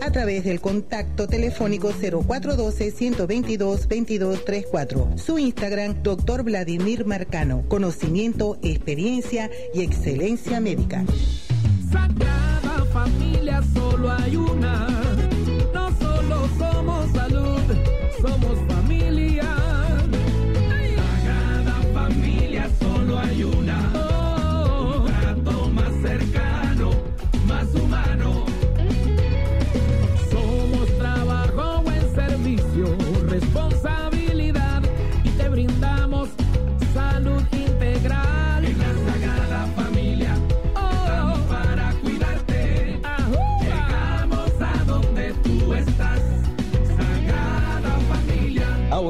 a través del contacto telefónico 0412-122-2234. Su Instagram, Dr. Vladimir Marcano. Conocimiento, experiencia y excelencia médica. Sagrada familia, solo hay una.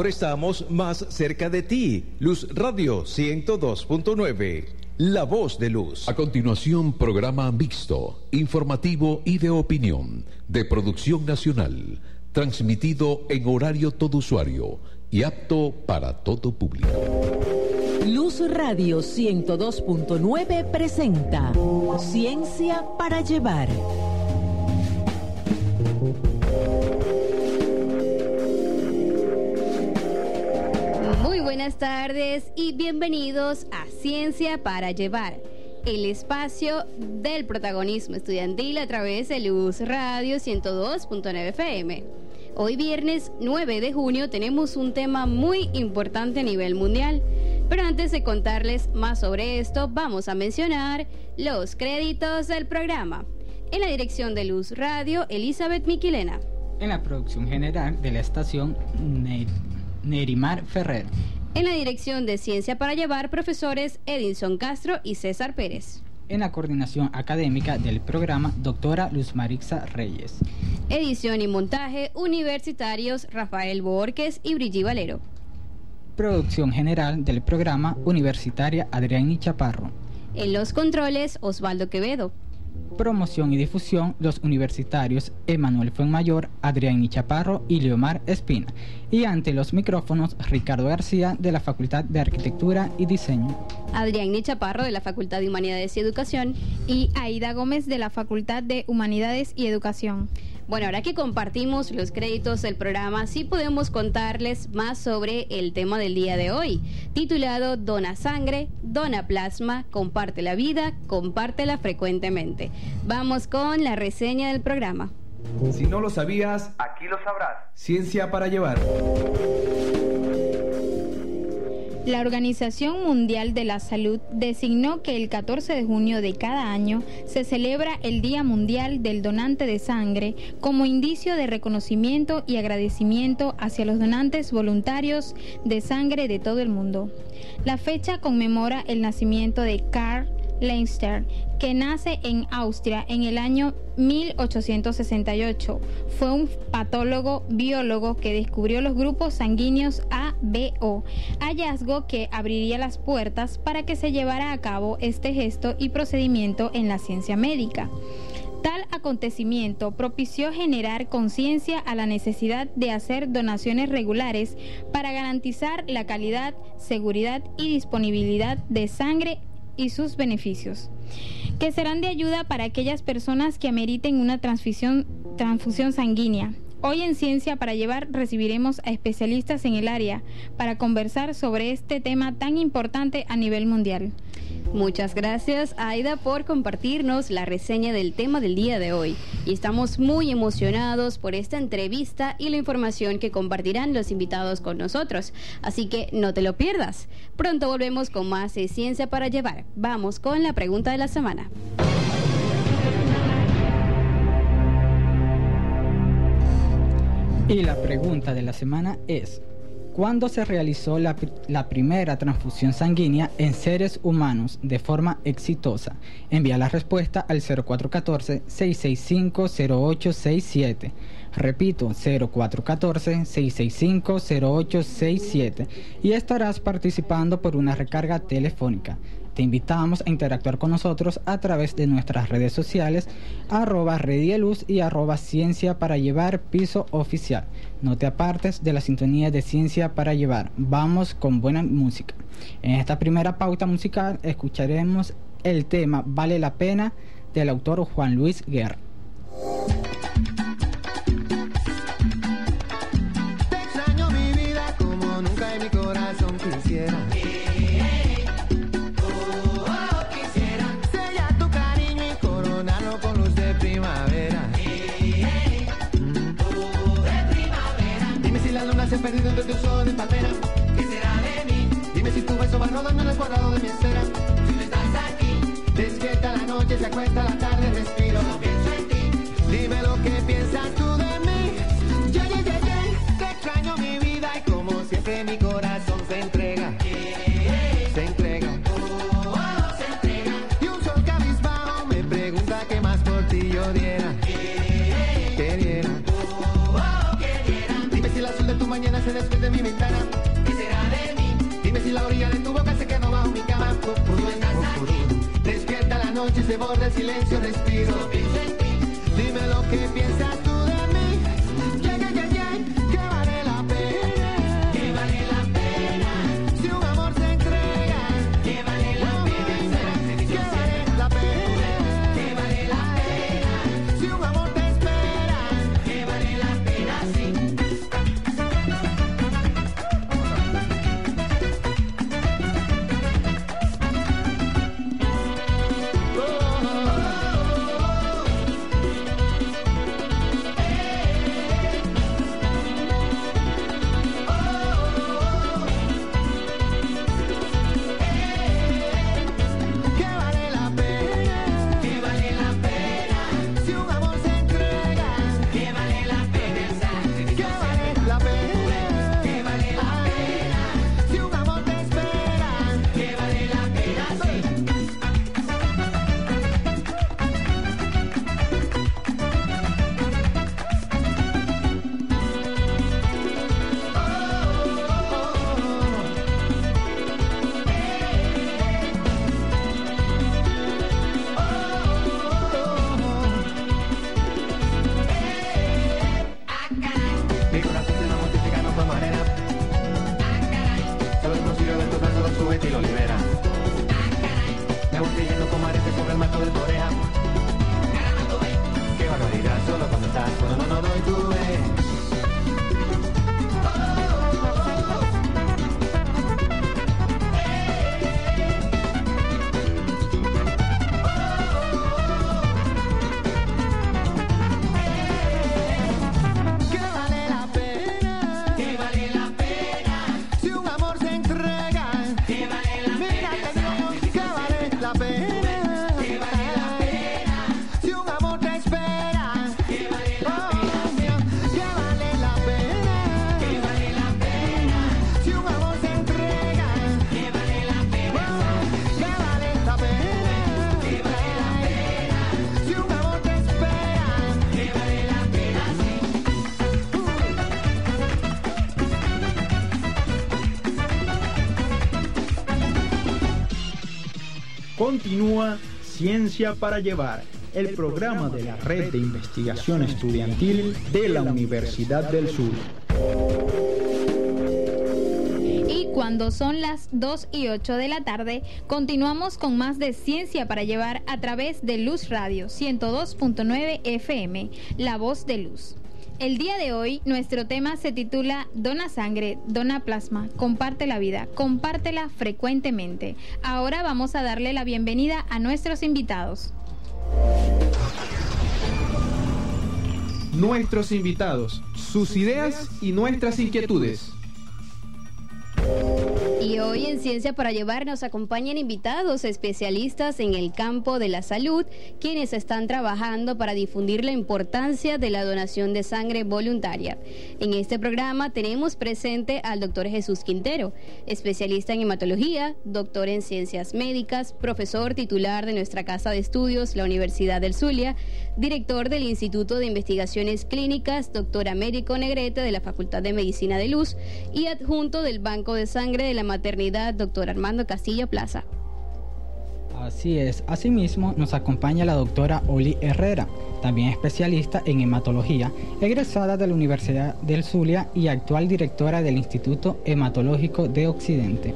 Ahora estamos más cerca de ti. Luz Radio 102.9. La voz de luz. A continuación, programa mixto, informativo y de opinión, de producción nacional, transmitido en horario todo usuario y apto para todo público. Luz Radio 102.9 presenta Ciencia para llevar. Buenas tardes y bienvenidos a Ciencia para Llevar, el espacio del protagonismo estudiantil a través de Luz Radio 102.9 FM. Hoy viernes 9 de junio tenemos un tema muy importante a nivel mundial, pero antes de contarles más sobre esto, vamos a mencionar los créditos del programa. En la dirección de Luz Radio, Elizabeth Miquilena. En la producción general de la estación Ne- Nerimar Ferrer. En la dirección de Ciencia para Llevar, profesores Edinson Castro y César Pérez. En la coordinación académica del programa, doctora Luz Marixa Reyes. Edición y montaje, universitarios Rafael Borges y Brigitte Valero. Producción general del programa, universitaria Adrián Chaparro. En los controles, Osvaldo Quevedo. Promoción y difusión, los universitarios Emanuel Fuenmayor, Adrián Chaparro y Leomar Espina. Y ante los micrófonos, Ricardo García de la Facultad de Arquitectura y Diseño. Adrián Chaparro de la Facultad de Humanidades y Educación. y Aida Gómez de la Facultad de Humanidades y Educación. Bueno, ahora que compartimos los créditos del programa, sí podemos contarles más sobre el tema del día de hoy, titulado Dona Sangre, Dona Plasma, comparte la vida, compártela frecuentemente. Vamos con la reseña del programa. Si no lo sabías, aquí lo sabrás. Ciencia para llevar. La Organización Mundial de la Salud designó que el 14 de junio de cada año se celebra el Día Mundial del Donante de Sangre como indicio de reconocimiento y agradecimiento hacia los donantes voluntarios de sangre de todo el mundo. La fecha conmemora el nacimiento de Karl Leinster, que nace en Austria en el año 1868. Fue un patólogo biólogo que descubrió los grupos sanguíneos ABO, hallazgo que abriría las puertas para que se llevara a cabo este gesto y procedimiento en la ciencia médica. Tal acontecimiento propició generar conciencia a la necesidad de hacer donaciones regulares para garantizar la calidad, seguridad y disponibilidad de sangre y sus beneficios, que serán de ayuda para aquellas personas que ameriten una transfusión, transfusión sanguínea. Hoy en Ciencia para Llevar recibiremos a especialistas en el área para conversar sobre este tema tan importante a nivel mundial. Muchas gracias Aida por compartirnos la reseña del tema del día de hoy. Y estamos muy emocionados por esta entrevista y la información que compartirán los invitados con nosotros. Así que no te lo pierdas. Pronto volvemos con más de Ciencia para Llevar. Vamos con la pregunta de la semana. Y la pregunta de la semana es, ¿cuándo se realizó la, la primera transfusión sanguínea en seres humanos de forma exitosa? Envía la respuesta al 0414-665-0867. Repito, 0414-665-0867 y estarás participando por una recarga telefónica te invitamos a interactuar con nosotros a través de nuestras redes sociales, arroba redieluz y arroba ciencia para llevar piso oficial. No te apartes de la sintonía de ciencia para llevar. Vamos con buena música. En esta primera pauta musical escucharemos el tema Vale la pena del autor Juan Luis Guerra. Extraño mi vida como nunca en mi corazón. Dulce perdido entre tus ojos de palmera. ¿Qué será de mí? Dime si tu beso va rodando en el cuadrado de mi esfera. Si no estás aquí, despierta la noche, se acuesta la tarde, respiro. No pienso en ti. Dime lo que piensas tú el silencio, respiro. Dime lo que piensas Continúa Ciencia para Llevar, el programa de la Red de Investigación Estudiantil de la Universidad del Sur. Y cuando son las 2 y 8 de la tarde, continuamos con más de ciencia para llevar a través de Luz Radio 102.9 FM, La Voz de Luz. El día de hoy nuestro tema se titula Dona sangre, dona plasma, comparte la vida, compártela frecuentemente. Ahora vamos a darle la bienvenida a nuestros invitados. Nuestros invitados, sus ideas y nuestras inquietudes. Y hoy en Ciencia para Llevar nos acompañan invitados especialistas en el campo de la salud, quienes están trabajando para difundir la importancia de la donación de sangre voluntaria. En este programa tenemos presente al doctor Jesús Quintero, especialista en hematología, doctor en ciencias médicas, profesor titular de nuestra casa de estudios, la Universidad del Zulia, director del Instituto de Investigaciones Clínicas, doctor Américo Negrete de la Facultad de Medicina de Luz y adjunto del Banco de Sangre de la Doctor Armando Castillo Plaza. Así es. Asimismo, nos acompaña la doctora Oli Herrera, también especialista en hematología, egresada de la Universidad del Zulia y actual directora del Instituto Hematológico de Occidente.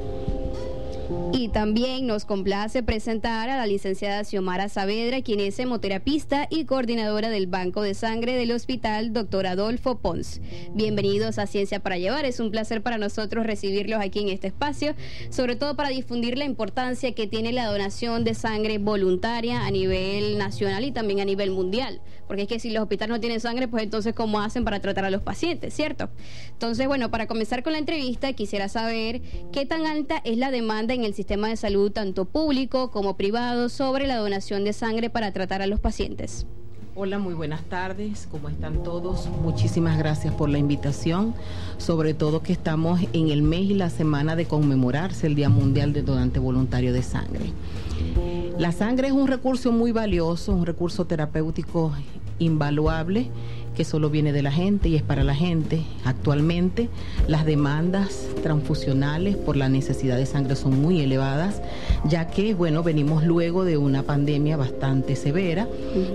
Y también nos complace presentar a la licenciada Xiomara Saavedra, quien es hemoterapista y coordinadora del Banco de Sangre del Hospital Dr. Adolfo Pons. Bienvenidos a Ciencia para Llevar. Es un placer para nosotros recibirlos aquí en este espacio, sobre todo para difundir la importancia que tiene la donación de sangre voluntaria a nivel nacional y también a nivel mundial. Porque es que si los hospitales no tienen sangre, pues entonces ¿cómo hacen para tratar a los pacientes, cierto? Entonces, bueno, para comenzar con la entrevista, quisiera saber qué tan alta es la demanda en el sistema de salud, tanto público como privado, sobre la donación de sangre para tratar a los pacientes. Hola, muy buenas tardes, ¿cómo están todos? Muchísimas gracias por la invitación, sobre todo que estamos en el mes y la semana de conmemorarse el Día Mundial del Donante Voluntario de Sangre. La sangre es un recurso muy valioso, un recurso terapéutico invaluable que solo viene de la gente y es para la gente. Actualmente las demandas transfusionales por la necesidad de sangre son muy elevadas, ya que, bueno, venimos luego de una pandemia bastante severa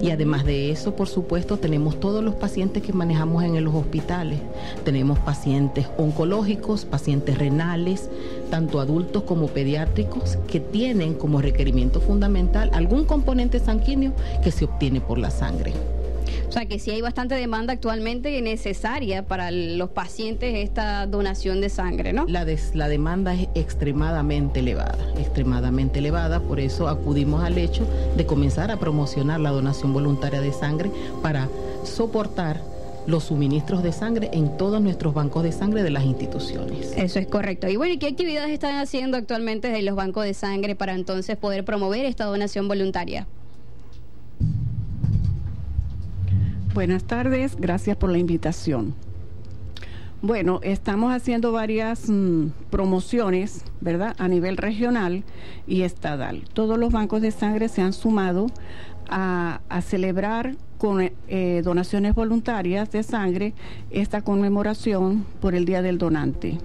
y además de eso, por supuesto, tenemos todos los pacientes que manejamos en los hospitales. Tenemos pacientes oncológicos, pacientes renales, tanto adultos como pediátricos, que tienen como requerimiento fundamental algún componente sanguíneo que se obtiene por la sangre. O sea que sí hay bastante demanda actualmente necesaria para los pacientes esta donación de sangre, ¿no? La, des- la demanda es extremadamente elevada, extremadamente elevada, por eso acudimos al hecho de comenzar a promocionar la donación voluntaria de sangre para soportar los suministros de sangre en todos nuestros bancos de sangre de las instituciones. Eso es correcto. Y bueno, ¿y qué actividades están haciendo actualmente desde los bancos de sangre para entonces poder promover esta donación voluntaria? Buenas tardes, gracias por la invitación. Bueno, estamos haciendo varias mm, promociones, ¿verdad? A nivel regional y estatal. Todos los bancos de sangre se han sumado a, celebrar con eh, donaciones voluntarias de sangre esta conmemoración por el Día del Donante.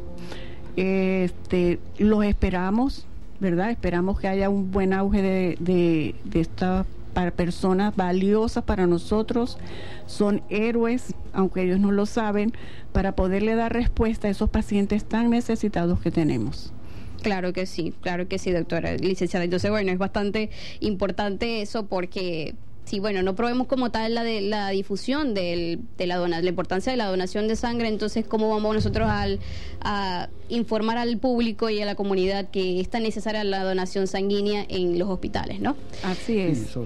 Este, los esperamos, ¿verdad? Esperamos que haya un buen auge de, de, de esta para personas valiosas para nosotros, son héroes, aunque ellos no lo saben, para poderle dar respuesta a esos pacientes tan necesitados que tenemos. Claro que sí, claro que sí, doctora licenciada. Entonces, bueno, es bastante importante eso porque sí, bueno, no probemos como tal la de la difusión del, de la dona, la importancia de la donación de sangre, entonces cómo vamos nosotros al, a informar al público y a la comunidad que es tan necesaria la donación sanguínea en los hospitales, ¿no? Así es.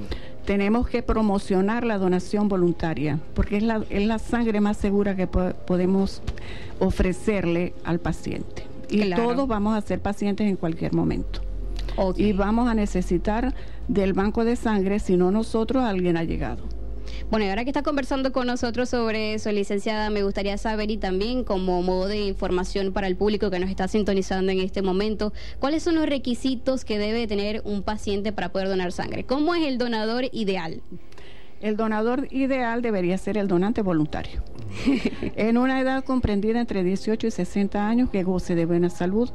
Tenemos que promocionar la donación voluntaria, porque es la, es la sangre más segura que po podemos ofrecerle al paciente. Y Claro. todos vamos a ser pacientes en cualquier momento. Y vamos a necesitar del banco de sangre, si no nosotros, alguien ha llegado. Bueno, y ahora que está conversando con nosotros sobre eso, licenciada, me gustaría saber y también como modo de información para el público que nos está sintonizando en este momento, ¿cuáles son los requisitos que debe tener un paciente para poder donar sangre? ¿Cómo es el donador ideal? El donador ideal debería ser el donante voluntario. en una edad comprendida entre 18 y 60 años, que goce de buena salud,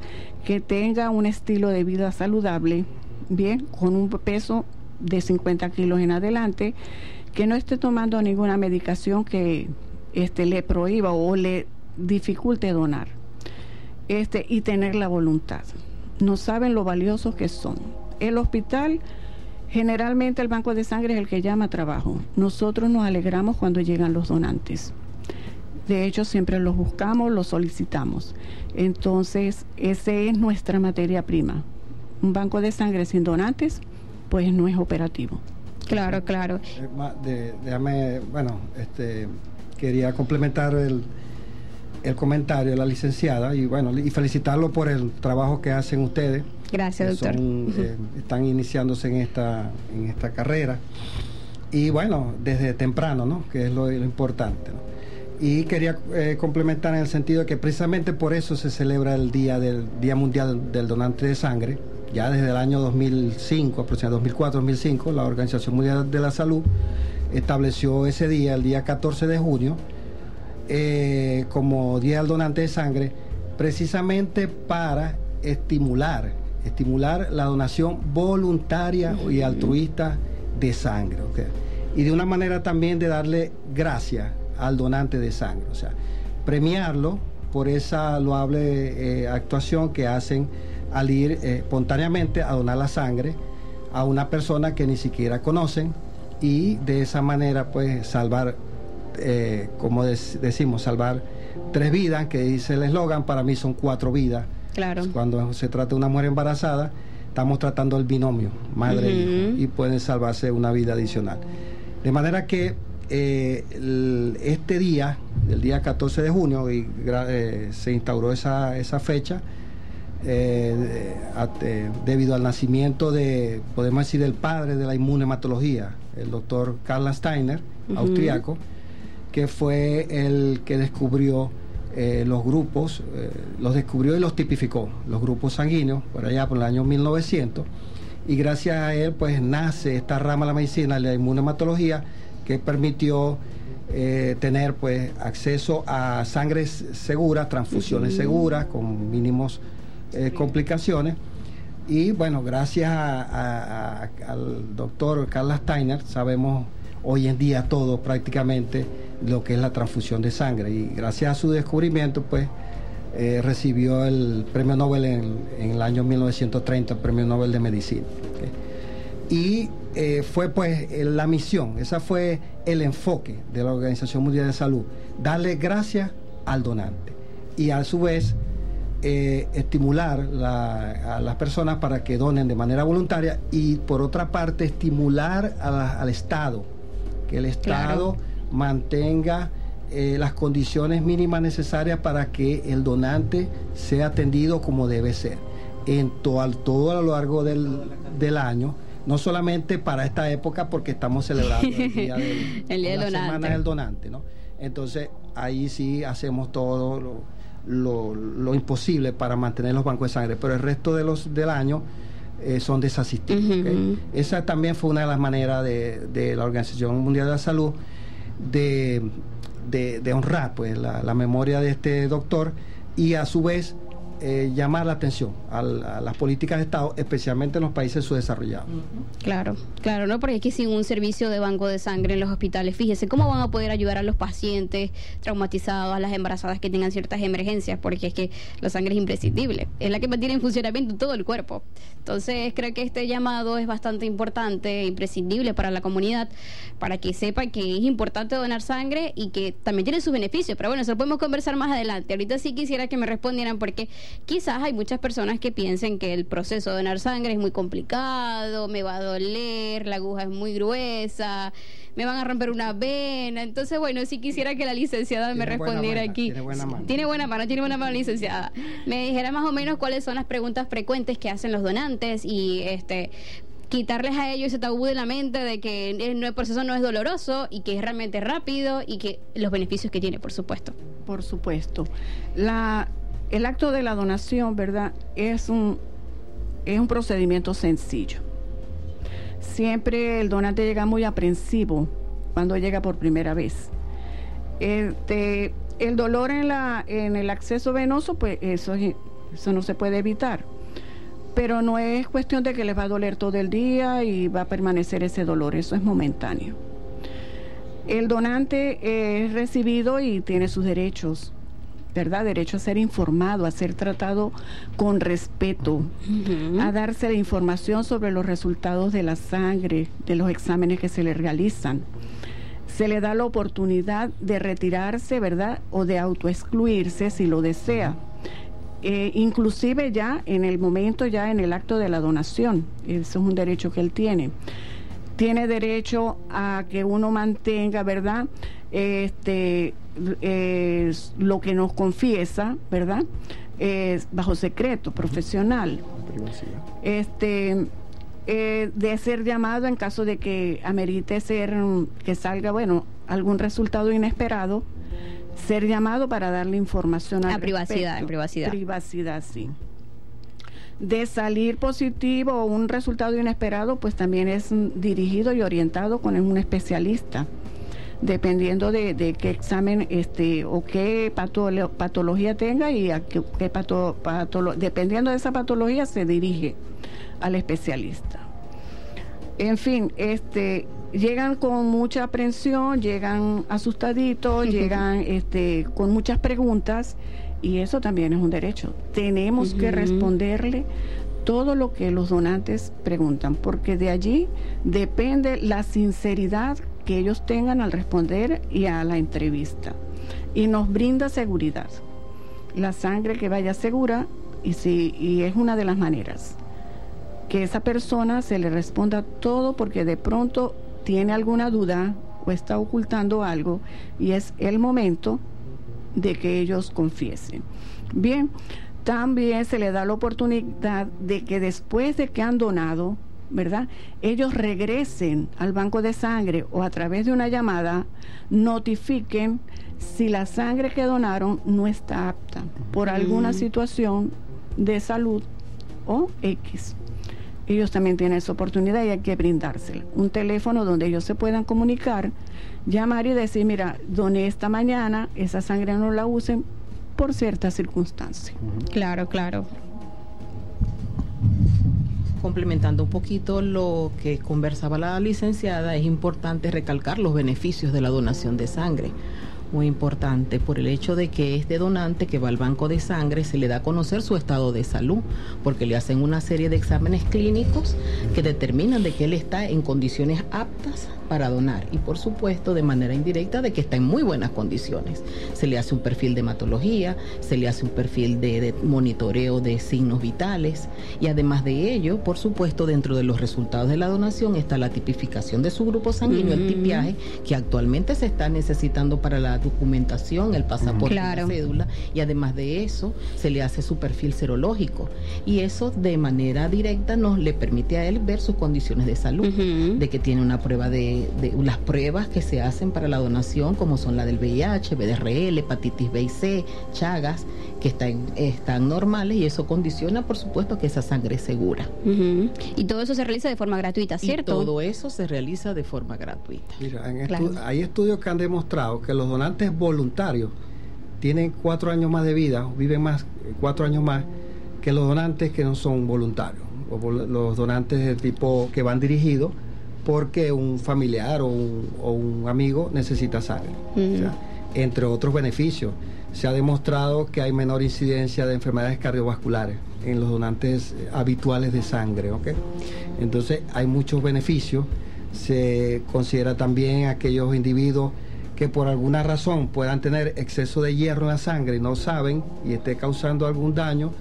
que tenga un estilo de vida saludable, bien, con un peso de 50 kilos en adelante, que no esté tomando ninguna medicación que este, le prohíba o le dificulte donar, este, y tener la voluntad. No saben lo valiosos que son. El hospital Generalmente el banco de sangre es el que llama a trabajo. Nosotros nos alegramos cuando llegan los donantes. De hecho, siempre los buscamos, los solicitamos. Entonces, esa es nuestra materia prima. Un banco de sangre sin donantes, pues no es operativo. Claro, claro. Eh, de- déjame, bueno, este, quería complementar el, el comentario de la licenciada y bueno, y felicitarlo por el trabajo que hacen ustedes. Gracias, que doctor. son, eh, están iniciándose en esta, en esta carrera. Y bueno, desde temprano, ¿no? Que es lo, lo importante, ¿no? Y quería eh, complementar en el sentido de que precisamente por eso se celebra el Día del Día Mundial del Donante de Sangre. Ya desde el año 2005, aproximadamente 2004-2005, la Organización Mundial de la Salud estableció ese día, el día 14 de junio, eh, como Día del Donante de Sangre, precisamente para estimular, estimular la donación voluntaria y altruista de sangre. Y de una manera también de darle gracias al donante de sangre, o sea, premiarlo por esa loable eh, actuación que hacen al ir eh, espontáneamente a donar la sangre a una persona que ni siquiera conocen y de esa manera pues salvar, eh, como dec- decimos, salvar tres vidas, que dice el eslogan, para mí son cuatro vidas. Claro. Cuando se trata de una mujer embarazada, estamos tratando el binomio, madre e hijo, y pueden salvarse una vida adicional. De manera que eh, el- este día, el día 14 de junio, y eh, se instauró esa, esa fecha, eh, debido al nacimiento de, podemos decir, del padre de la inmunematología, el doctor Karl Steiner, Ujú. austriaco, que fue el que descubrió los grupos, los descubrió y los tipificó, los grupos sanguíneos, por allá por el año 1900, y gracias a él pues nace esta rama de la medicina, la inmunematología, que permitió eh, tener pues acceso a sangre s- segura, transfusiones seguras, con mínimos eh, complicaciones. Y bueno, gracias a- a- a- al doctor Carla Steiner sabemos hoy en día todo prácticamente lo que es la transfusión de sangre. Y gracias a su descubrimiento, pues eh, recibió el premio Nobel en, en el año 1930, el premio Nobel de Medicina. Y eh, fue pues eh, la misión, esa fue el enfoque de la Organización Mundial de Salud, darle gracias al donante y a su vez eh, estimular la- a las personas para que donen de manera voluntaria y por otra parte estimular la- al Estado, que el Estado mantenga las condiciones mínimas necesarias para que el donante sea atendido como debe ser en to- al- todo a lo largo del, del año. No solamente para esta época, porque estamos celebrando el día del, El día del la donante. semana del donante, ¿no? Entonces, ahí sí hacemos todo lo, lo- lo imposible para mantener los bancos de sangre, pero el resto de los del año eh, son desasistidos. Esa también fue una de las maneras de, de la Organización Mundial de la Salud de, de- de honrar pues, la, la memoria de este doctor y a su vez eh, llamar la atención al- a, las políticas de Estado, especialmente en los países subdesarrollados. Claro, claro, ¿no? Porque es que sin un servicio de banco de sangre en los hospitales, fíjese, ¿cómo van a poder ayudar a los pacientes traumatizados, a las embarazadas que tengan ciertas emergencias? Porque es que la sangre es imprescindible, es la que mantiene en funcionamiento todo el cuerpo. Entonces, creo que este llamado es bastante importante, imprescindible para la comunidad, para que sepa que es importante donar sangre y que también tiene sus beneficios. Pero bueno, eso lo podemos conversar más adelante. Ahorita sí quisiera que me respondieran porque quizás hay muchas personas que piensen que el proceso de donar sangre es muy complicado, me va a doler, la aguja es muy gruesa, me van a romper una vena. Entonces, bueno, sí quisiera que la licenciada me respondiera mano, aquí. tiene buena mano. Tiene buena mano, tiene buena mano, licenciada. Me dijera más o menos cuáles son las preguntas frecuentes que hacen los donantes y este quitarles a ellos ese tabú de la mente de que el el proceso no es doloroso y que es realmente rápido y que los beneficios que tiene, por supuesto. Por supuesto. La, el acto de la donación, ¿verdad? Es un, es un procedimiento sencillo. Siempre el donante llega muy aprensivo cuando llega por primera vez. Este, el dolor en, la, en el acceso venoso, pues eso, es- eso no se puede evitar. Pero no es cuestión de que les va a doler todo el día y va a permanecer ese dolor, eso es momentáneo. El donante es recibido y tiene sus derechos, ¿verdad? Derecho a ser informado, a ser tratado con respeto, a darse la información sobre los resultados de la sangre, de los exámenes que se le realizan. Se le da la oportunidad de retirarse, ¿verdad? O de autoexcluirse si lo desea. Eh, inclusive ya en el momento, ya en el acto de la donación. Eso es un derecho que él tiene tiene derecho a que uno mantenga, ¿verdad? Este, eh, lo que nos confiesa, ¿verdad? Es bajo secreto profesional. Este, eh, de ser llamado en caso de que amerite ser, mm, que salga, bueno, algún resultado inesperado, ser llamado para darle información al A privacidad, respecto. en privacidad. Privacidad, sí de salir positivo o un resultado inesperado, pues también es mm, dirigido y orientado con un especialista, dependiendo de, de qué examen este o qué patolo- patología tenga y a qué, qué pato- patolo- dependiendo de esa patología se dirige al especialista. En fin, este llegan con mucha aprensión, llegan asustaditos, llegan este, con muchas preguntas y eso también es un derecho. Tenemos que responderle todo lo que los donantes preguntan, porque de allí depende la sinceridad que ellos tengan al responder y a la entrevista. Y nos brinda seguridad. La sangre que vaya segura y, si, y es una de las maneras que esa persona se le responda todo porque de pronto tiene alguna duda o está ocultando algo y es el momento de que ellos confiesen. Bien, también se le da la oportunidad de que después de que han donado, ¿verdad? Ellos regresen al banco de sangre o a través de una llamada notifiquen si la sangre que donaron no está apta por alguna Mm. situación de salud o X. Ellos también tienen esa oportunidad y hay que brindársela. Un teléfono donde ellos se puedan comunicar, llamar y decir, mira, doné esta mañana, esa sangre no la usen por ciertas circunstancias. Claro, claro. Complementando un poquito lo que conversaba la licenciada, es importante recalcar los beneficios de la donación de sangre. Muy importante por el hecho de que este donante que va al banco de sangre se le da a conocer su estado de salud, porque le hacen una serie de exámenes clínicos que determinan de que él está en condiciones aptas para donar y por supuesto de manera indirecta de que está en muy buenas condiciones. Se le hace un perfil de hematología, se le hace un perfil de, de monitoreo de signos vitales y además de ello, por supuesto, dentro de los resultados de la donación está la tipificación de su grupo sanguíneo, el tipiaje, que actualmente se está necesitando para la documentación, el pasaporte, Claro. la cédula y además de eso se le hace su perfil serológico y eso de manera directa nos le permite a él ver sus condiciones de salud, de que tiene una prueba de, de las pruebas que se hacen para la donación como son la del VIH, BDRL, hepatitis B y C, Chagas, que están, están normales y eso condiciona por supuesto que esa sangre es segura. Y todo eso se realiza de forma gratuita, ¿cierto? Y todo eso se realiza de forma gratuita. Mira, en Claro. estu- hay estudios que han demostrado que los donantes voluntarios tienen cuatro años más de vida, viven más, eh, cuatro años más, que los donantes que no son voluntarios, o vol- los donantes de tipo que van dirigidos porque un familiar o un, o un amigo necesita sangre. O sea, entre otros beneficios, se ha demostrado que hay menor incidencia de enfermedades cardiovasculares en los donantes eh, habituales de sangre. ¿ok? Entonces hay muchos beneficios. Se considera también aquellos individuos que por alguna razón puedan tener exceso de hierro en la sangre y no saben y esté causando algún daño,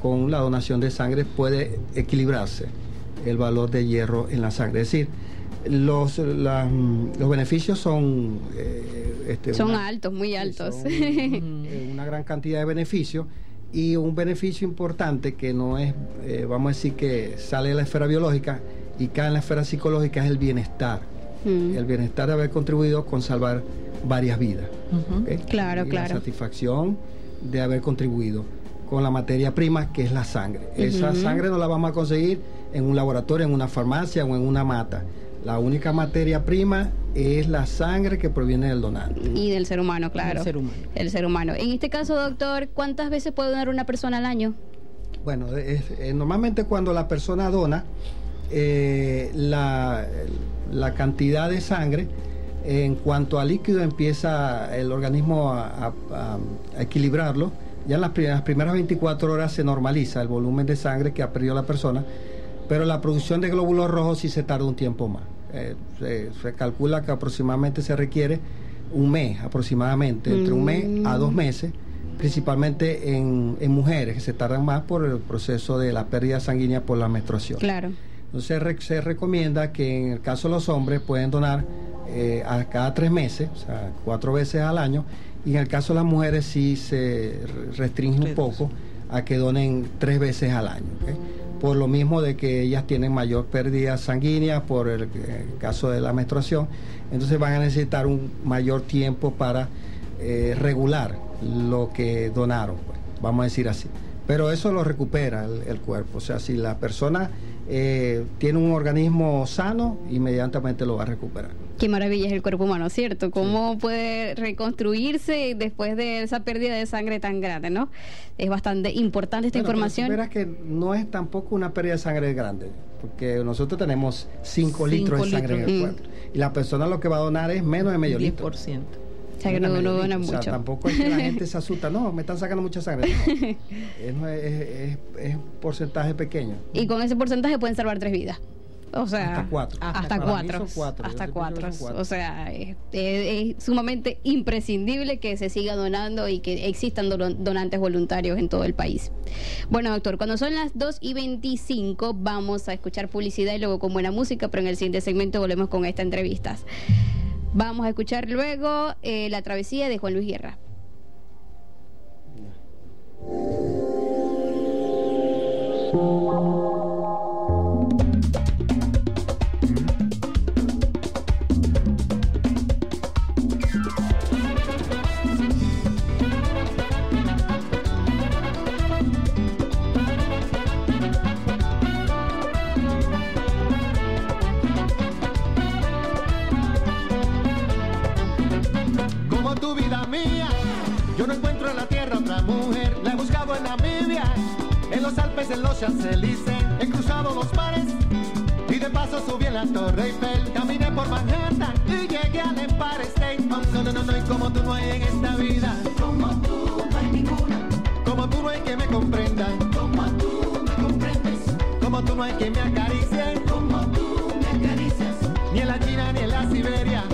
con la donación de sangre puede equilibrarse el valor de hierro en la sangre. Es decir, los, la- los beneficios son... eh, este, Son una- altos, muy altos. eh, una gran cantidad de beneficios y un beneficio importante que no es, eh, vamos a decir que sale de la esfera biológica y cae en la esfera psicológica es el bienestar. Mm. El bienestar de haber contribuido con salvar varias vidas. Claro, y claro. La satisfacción de haber contribuido con la materia prima que es la sangre. Esa sangre no la vamos a conseguir en un laboratorio, en una farmacia o en una mata. La única materia prima es la sangre que proviene del donante. Y del ser humano, claro. Del ser humano. El ser humano. En este caso, doctor, ¿cuántas veces puede donar una persona al año? Bueno, es- eh, normalmente cuando la persona dona, eh, la, la cantidad de sangre, en cuanto al líquido empieza el organismo a, a- a- a equilibrarlo, ya en las primeras, las primeras 24 horas se normaliza el volumen de sangre que ha perdido la persona, pero la producción de glóbulos rojos sí se tarda un tiempo más. Eh, se, se calcula que aproximadamente se requiere un mes, aproximadamente, entre un mes a dos meses, principalmente en, en mujeres, que se tardan más por el proceso de la pérdida sanguínea por la menstruación. Claro. Entonces re- se recomienda que en el caso de los hombres pueden donar eh, a cada tres meses, o sea, cuatro veces al año, y en el caso de las mujeres sí se re- restringe un poco a que donen tres veces al año. Por lo mismo de que ellas tienen mayor pérdida sanguínea por el, caso de la menstruación, entonces van a necesitar un mayor tiempo para eh, regular lo que donaron, pues, vamos a decir así. Pero eso lo recupera el, el cuerpo. O sea, si la persona eh, tiene un organismo sano, inmediatamente lo va a recuperar. Qué maravilla es el cuerpo humano, ¿cierto? ¿Cómo puede reconstruirse después de esa pérdida de sangre tan grande, no? Es bastante importante esta Bueno, información. verás que no es tampoco una pérdida de sangre grande, porque nosotros tenemos 5 Cinco litros de sangre en el litros. cuerpo. y la persona lo que va a donar es menos de medio litro. 10%. O sea, que no, no medio donan litro. O sea, mucho. tampoco es que la gente se asusta, no, me están sacando mucha sangre. No, es, es- es- es un porcentaje pequeño. Y con ese porcentaje pueden salvar tres vidas. O sea, Hasta cuatro. Hasta cuatro. Hasta cuatro. O sea, es, es- es sumamente imprescindible que se siga donando y que existan don- donantes voluntarios en todo el país. Bueno, doctor, cuando son las 2 y 25 vamos a escuchar publicidad y luego con buena música, pero en el siguiente segmento volvemos con estas entrevistas. Vamos a escuchar luego eh, La travesía de Juan Luis Guerra. Como yo no encuentro en la tierra otra mujer. La he buscado en Namibia, en los Alpes, en los Champs-Élysées. He cruzado los mares y de paso subí en la Torre Eiffel. Caminé por Manhattan y llegué al Empire State. Oh, no, no, no, no, y como tú no hay en esta vida. Como tú no hay ninguna. Como tú no hay que me comprenda. Como tú me comprendes. Como tú no hay que me acaricie. Como tú me acaricias. Ni en la China ni en la Siberia.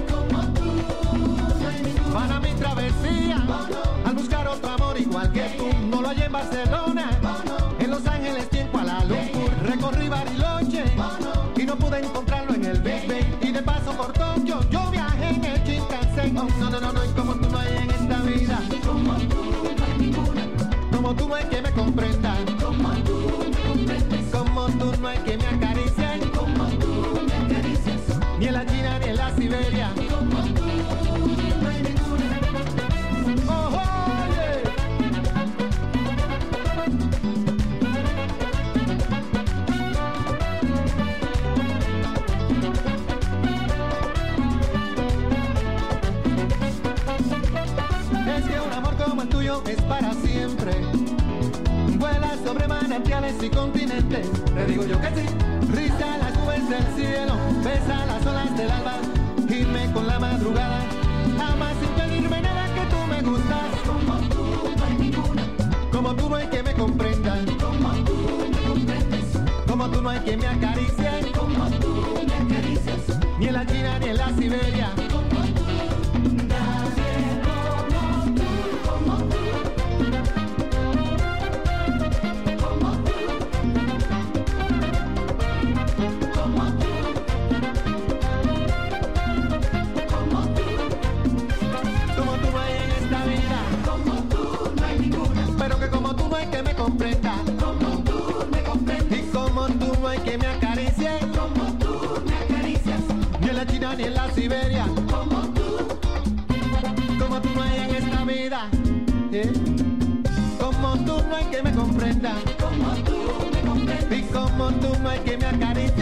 Igual que tú. No lo hallé en Barcelona es para siempre. Vuela sobre manantiales y continentes. Te digo yo que sí. Risa las nubes del cielo. Besa las olas del alba. Irme con la madrugada. Ama sin pedirme nada que tú me gustas. Como tú no hay ninguna. Como tú no hay que me comprendan. Como tú me comprendes. Como tú no hay que me acaricie. Como tú me acaricias. Ni en la China ni en la Siberia. Ni en la Siberia. Como tú. Como tú no hay en esta vida. ¿eh? Como tú no hay que me comprenda. Como tú me comprendes. Y como tú no hay que me acaricie.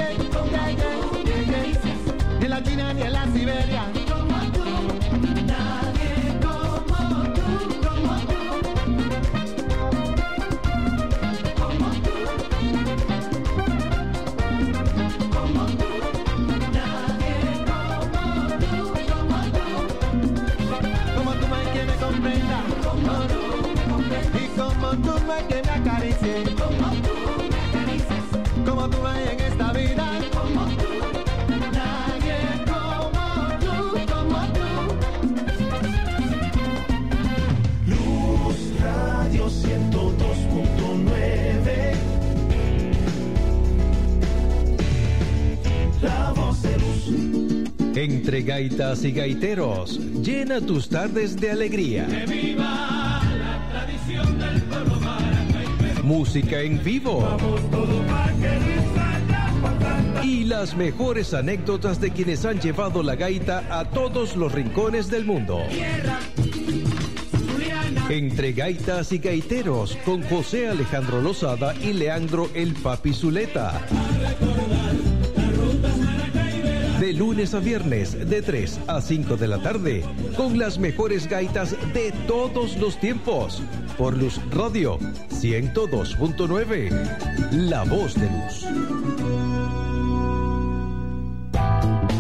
Entre gaitas y gaiteros, llena tus tardes de alegría. Que viva la tradición del pueblo Música en vivo. Vamos todo que Y las mejores anécdotas de quienes han llevado la gaita a todos los rincones del mundo. Tierra Entre gaitas y gaiteros, con José Alejandro Lozada y Leandro El Papi Zuleta. De lunes a viernes, de 3 a 5 de la tarde, con las mejores gaitas de todos los tiempos. Por Luz Radio 102.9, La Voz de Luz.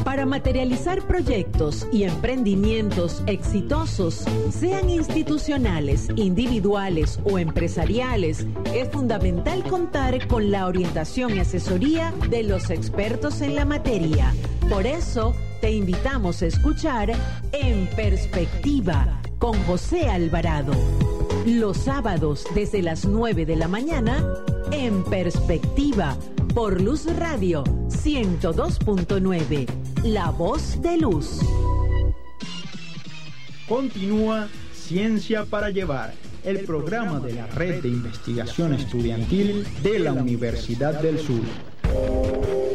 Para materializar proyectos y emprendimientos exitosos, sean institucionales, individuales o empresariales, es fundamental contar con la orientación y asesoría de los expertos en la materia. Por eso, te invitamos a escuchar En Perspectiva con José Alvarado. Los sábados desde las 9 de la mañana, En Perspectiva, por Luz Radio 102.9, La Voz de Luz. Continúa Ciencia para Llevar, el programa de la Red de Investigación Estudiantil de la Universidad del Sur.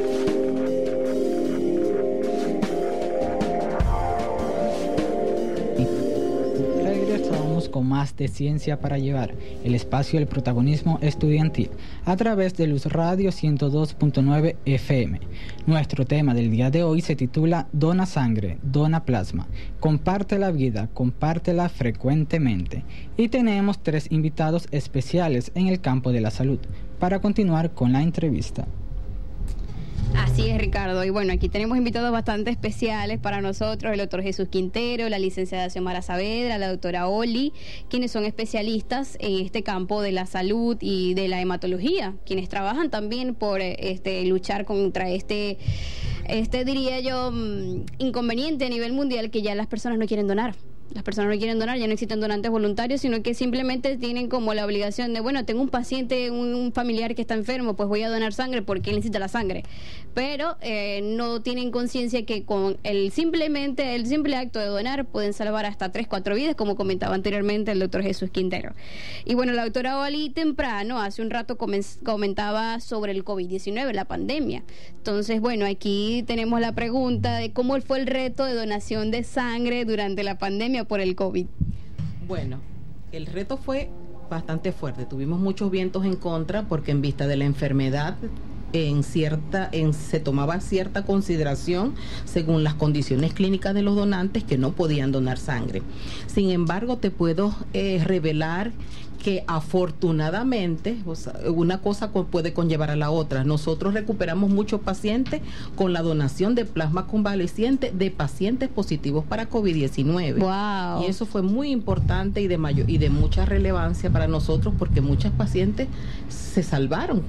Más de Ciencia para Llevar, el espacio del protagonismo estudiantil, a través de Luz Radio 102.9 FM. Nuestro tema del día de hoy se titula Dona sangre, dona plasma. Comparte la vida, compártela frecuentemente. Y tenemos tres invitados especiales en el campo de la salud para continuar con la entrevista. Así es, Ricardo. Y bueno, aquí tenemos invitados bastante especiales para nosotros, el doctor Jesús Quintero, la licenciada Xiomara Saavedra, la doctora Oli, quienes son especialistas en este campo de la salud y de la hematología, quienes trabajan también por este luchar contra este, este diría yo, mm, inconveniente a nivel mundial que ya las personas no quieren donar las personas no quieren donar, ya no existen donantes voluntarios, sino que simplemente tienen como la obligación de, bueno, tengo un paciente, un, familiar que está enfermo, pues voy a donar sangre porque él necesita la sangre. Pero eh, no tienen conciencia que con el simplemente, el simple acto de donar pueden salvar hasta tres, cuatro vidas, como comentaba anteriormente el doctor Jesús Quintero. Y bueno, la doctora Oli temprano, hace un rato comen- comentaba sobre el COVID-19, la pandemia. Entonces, bueno, aquí tenemos la pregunta de cómo fue el reto de donación de sangre durante la pandemia por el COVID. Bueno, el reto fue bastante fuerte. Tuvimos muchos vientos en contra porque en vista de la enfermedad en cierta en, se tomaba cierta consideración según las condiciones clínicas de los donantes que no podían donar sangre. Sin embargo, te puedo eh, revelar que afortunadamente o sea, una cosa co- puede conllevar a la otra. Nosotros recuperamos muchos pacientes con la donación de plasma convaleciente de pacientes positivos para COVID-19. Wow. Y eso fue muy importante y de mayor y de mucha relevancia para nosotros porque muchas pacientes se salvaron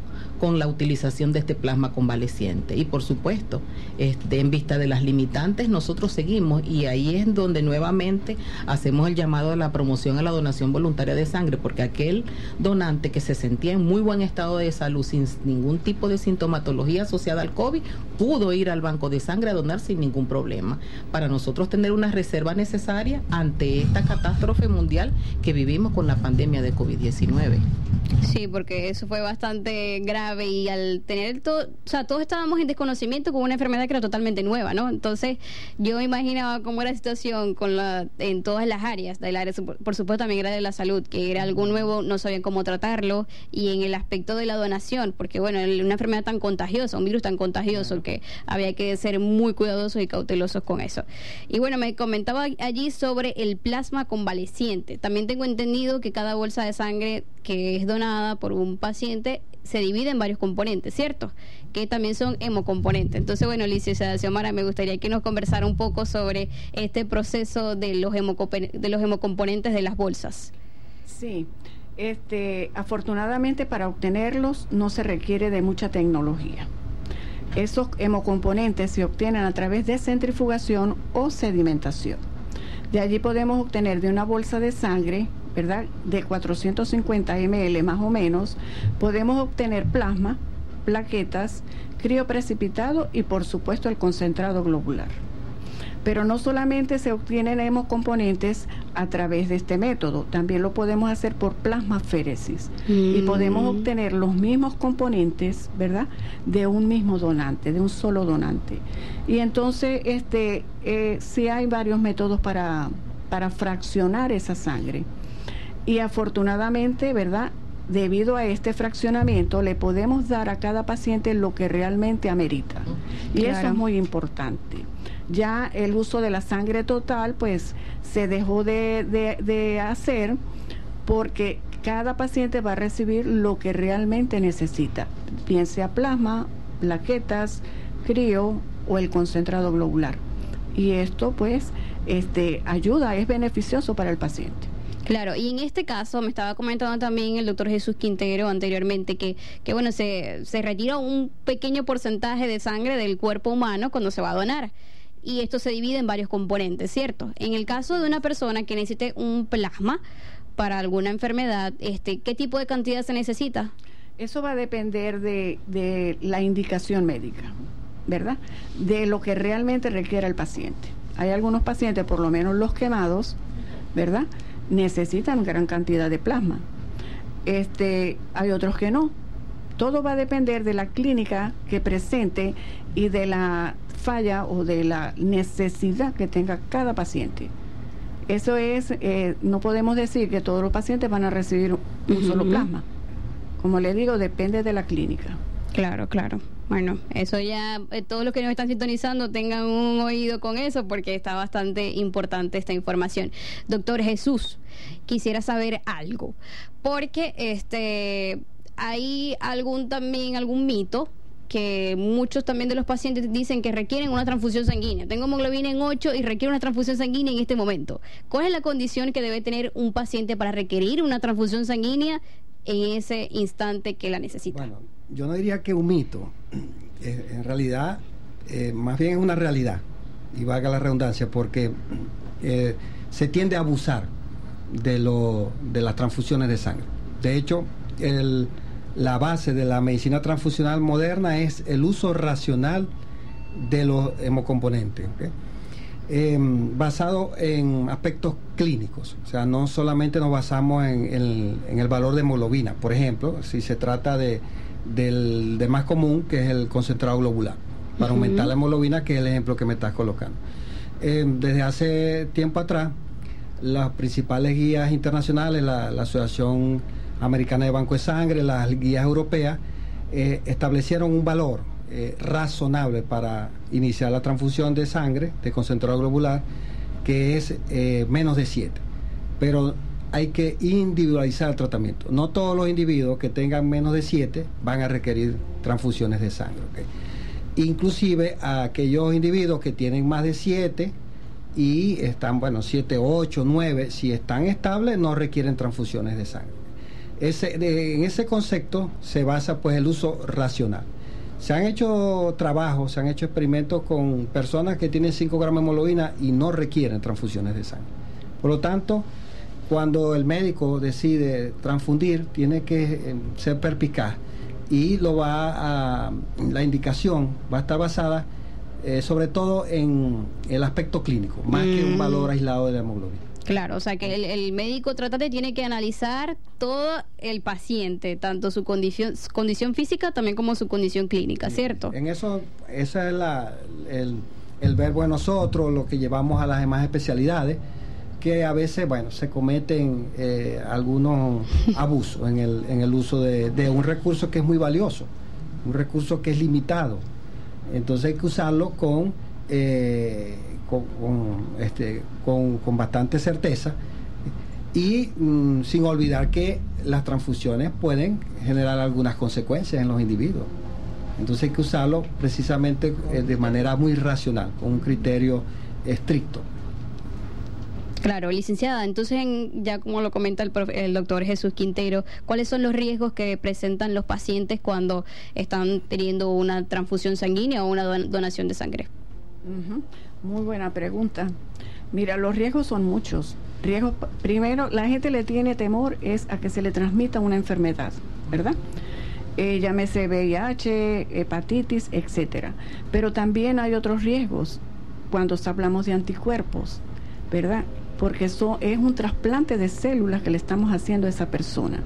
con la utilización de este plasma convaleciente. Y por supuesto, este, en vista de las limitantes, nosotros seguimos y ahí es donde nuevamente hacemos el llamado a la promoción a la donación voluntaria de sangre, porque aquel donante que se sentía en muy buen estado de salud sin ningún tipo de sintomatología asociada al COVID, pudo ir al banco de sangre a donar sin ningún problema. Para nosotros tener una reserva necesaria ante esta catástrofe mundial que vivimos con la pandemia de COVID-19. Sí, porque eso fue bastante grave y al tener todo, o sea, todos estábamos en desconocimiento con una enfermedad que era totalmente nueva, ¿no? Entonces, yo imaginaba cómo era la situación con la, en todas las áreas del área, por supuesto también era de la salud, que era algo nuevo, no sabían cómo tratarlo y en el aspecto de la donación, porque bueno, una enfermedad tan contagiosa, un virus tan contagioso que había que ser muy cuidadosos y cautelosos con eso. Y bueno, me comentaba allí sobre el plasma convaleciente. También tengo entendido que cada bolsa de sangre que es donada por un paciente se divide en varios componentes, ¿cierto? Que también son hemocomponentes. Entonces, bueno, licenciada Xiomara, me gustaría que nos conversara un poco sobre este proceso de los, de los hemocomponentes de las bolsas. Sí, este, afortunadamente para obtenerlos no se requiere de mucha tecnología. Esos hemocomponentes se obtienen a través de centrifugación o sedimentación. De allí podemos obtener de una bolsa de sangre, ¿verdad? De 450 ml más o menos, podemos obtener plasma, plaquetas, crío precipitado y por supuesto el concentrado globular. Pero no solamente se obtienen hemocomponentes a través de este método, también lo podemos hacer por plasmaféresis y Mm. podemos obtener los mismos componentes, ¿verdad? De un mismo donante, de un solo donante. Y entonces, este, eh, sí hay varios métodos para, para fraccionar esa sangre. Y afortunadamente, ¿verdad? Debido a este fraccionamiento, le podemos dar a cada paciente lo que realmente amerita. Y eso es muy importante. Ya el uso de la sangre total, pues se dejó de, de- hacer porque cada paciente va a recibir lo que realmente necesita, bien sea plasma, plaquetas, crío o el concentrado globular. Y esto pues este, ayuda, es beneficioso para el paciente. Claro, y en este caso me estaba comentando también el doctor Jesús Quintero anteriormente que, que bueno, se, se retira un pequeño porcentaje de sangre del cuerpo humano cuando se va a donar. Y esto se divide en varios componentes, ¿cierto? En el caso de una persona que necesite un plasma para alguna enfermedad, este, ¿qué tipo de cantidad se necesita? Eso va a depender de, de la indicación médica, ¿verdad? De lo que realmente requiera el paciente. Hay algunos pacientes, por lo menos los quemados, ¿verdad? Necesitan gran cantidad de plasma. Este, hay otros que no. Todo va a depender de la clínica que presente y de la falla o de la necesidad que tenga cada paciente. Eso es, eh, no podemos decir que todos los pacientes van a recibir un solo plasma. Como le digo, depende de la clínica. Claro, claro. Bueno, eso ya, eh, todos los que nos están sintonizando tengan un oído con eso porque está bastante importante esta información. Doctor Jesús, quisiera saber algo, porque este hay algún también algún mito que muchos también de los pacientes dicen que requieren una transfusión sanguínea. Tengo hemoglobina en 8 y requiero una transfusión sanguínea en este momento. ¿Cuál es la condición que debe tener un paciente para requerir una transfusión sanguínea en ese instante que la necesita? Yo no diría que un mito. Eh, en realidad, eh, más bien es una realidad. Y valga la redundancia, porque eh, se tiende a abusar de, lo, de las transfusiones de sangre. De hecho, el- la base de la medicina transfusional moderna es el uso racional de los hemocomponentes. eh, basado en aspectos clínicos. O sea, no solamente nos basamos en el, en el valor de hemoglobina. Por ejemplo, si se trata de, del, de más común, que es el concentrado globular, para aumentar la hemoglobina, que es el ejemplo que me estás colocando. Eh, desde hace tiempo atrás, las principales guías internacionales, la, la Asociación Americana de Banco de Sangre, las guías europeas, eh, establecieron un valor eh, razonable para iniciar la transfusión de sangre, de concentrado globular, que es eh, menos de 7. Pero hay que individualizar el tratamiento. No todos los individuos que tengan menos de 7 van a requerir transfusiones de sangre. Inclusive aquellos individuos que tienen más de 7 y están, bueno, 7, 8, 9, si están estables no requieren transfusiones de sangre. Ese, de- en ese concepto se basa pues el uso racional. Se han hecho trabajos, se han hecho experimentos con personas que tienen 5 gramos de hemoglobina y no requieren transfusiones de sangre. Por lo tanto, cuando el médico decide transfundir, tiene que eh, ser perspicaz y lo va a, la indicación va a estar basada eh, sobre todo en el aspecto clínico, más que un Mm. valor aislado de la hemoglobina. Claro, o sea que el, el médico tratante tiene que analizar todo el paciente, tanto su condición, su condición física también como su condición clínica, ¿cierto? En eso, ese es la, el, el verbo de nosotros, lo que llevamos a las demás especialidades, que a veces, bueno, se cometen eh, algunos abusos en el, en el uso de, de un recurso que es muy valioso, un recurso que es limitado. Entonces hay que usarlo con, eh, con, con, este, con, con bastante certeza y mm, sin olvidar que las transfusiones pueden generar algunas consecuencias en los individuos. Entonces hay que usarlo precisamente eh, de manera muy racional, con un criterio estricto. Claro, licenciada, entonces en- ya como lo comenta el, profe- el doctor Jesús Quintero, ¿cuáles son los riesgos que presentan los pacientes cuando están teniendo una transfusión sanguínea o una don- donación de sangre? Ujú, Muy buena pregunta. Mira, los riesgos son muchos. Riesgos, primero, la gente le tiene temor es a que se le transmita una enfermedad, ¿verdad? Eh, llámese VIH, hepatitis, etcétera. Pero también hay otros riesgos cuando hablamos de anticuerpos, ¿verdad? Porque eso es un trasplante de células que le estamos haciendo a esa persona.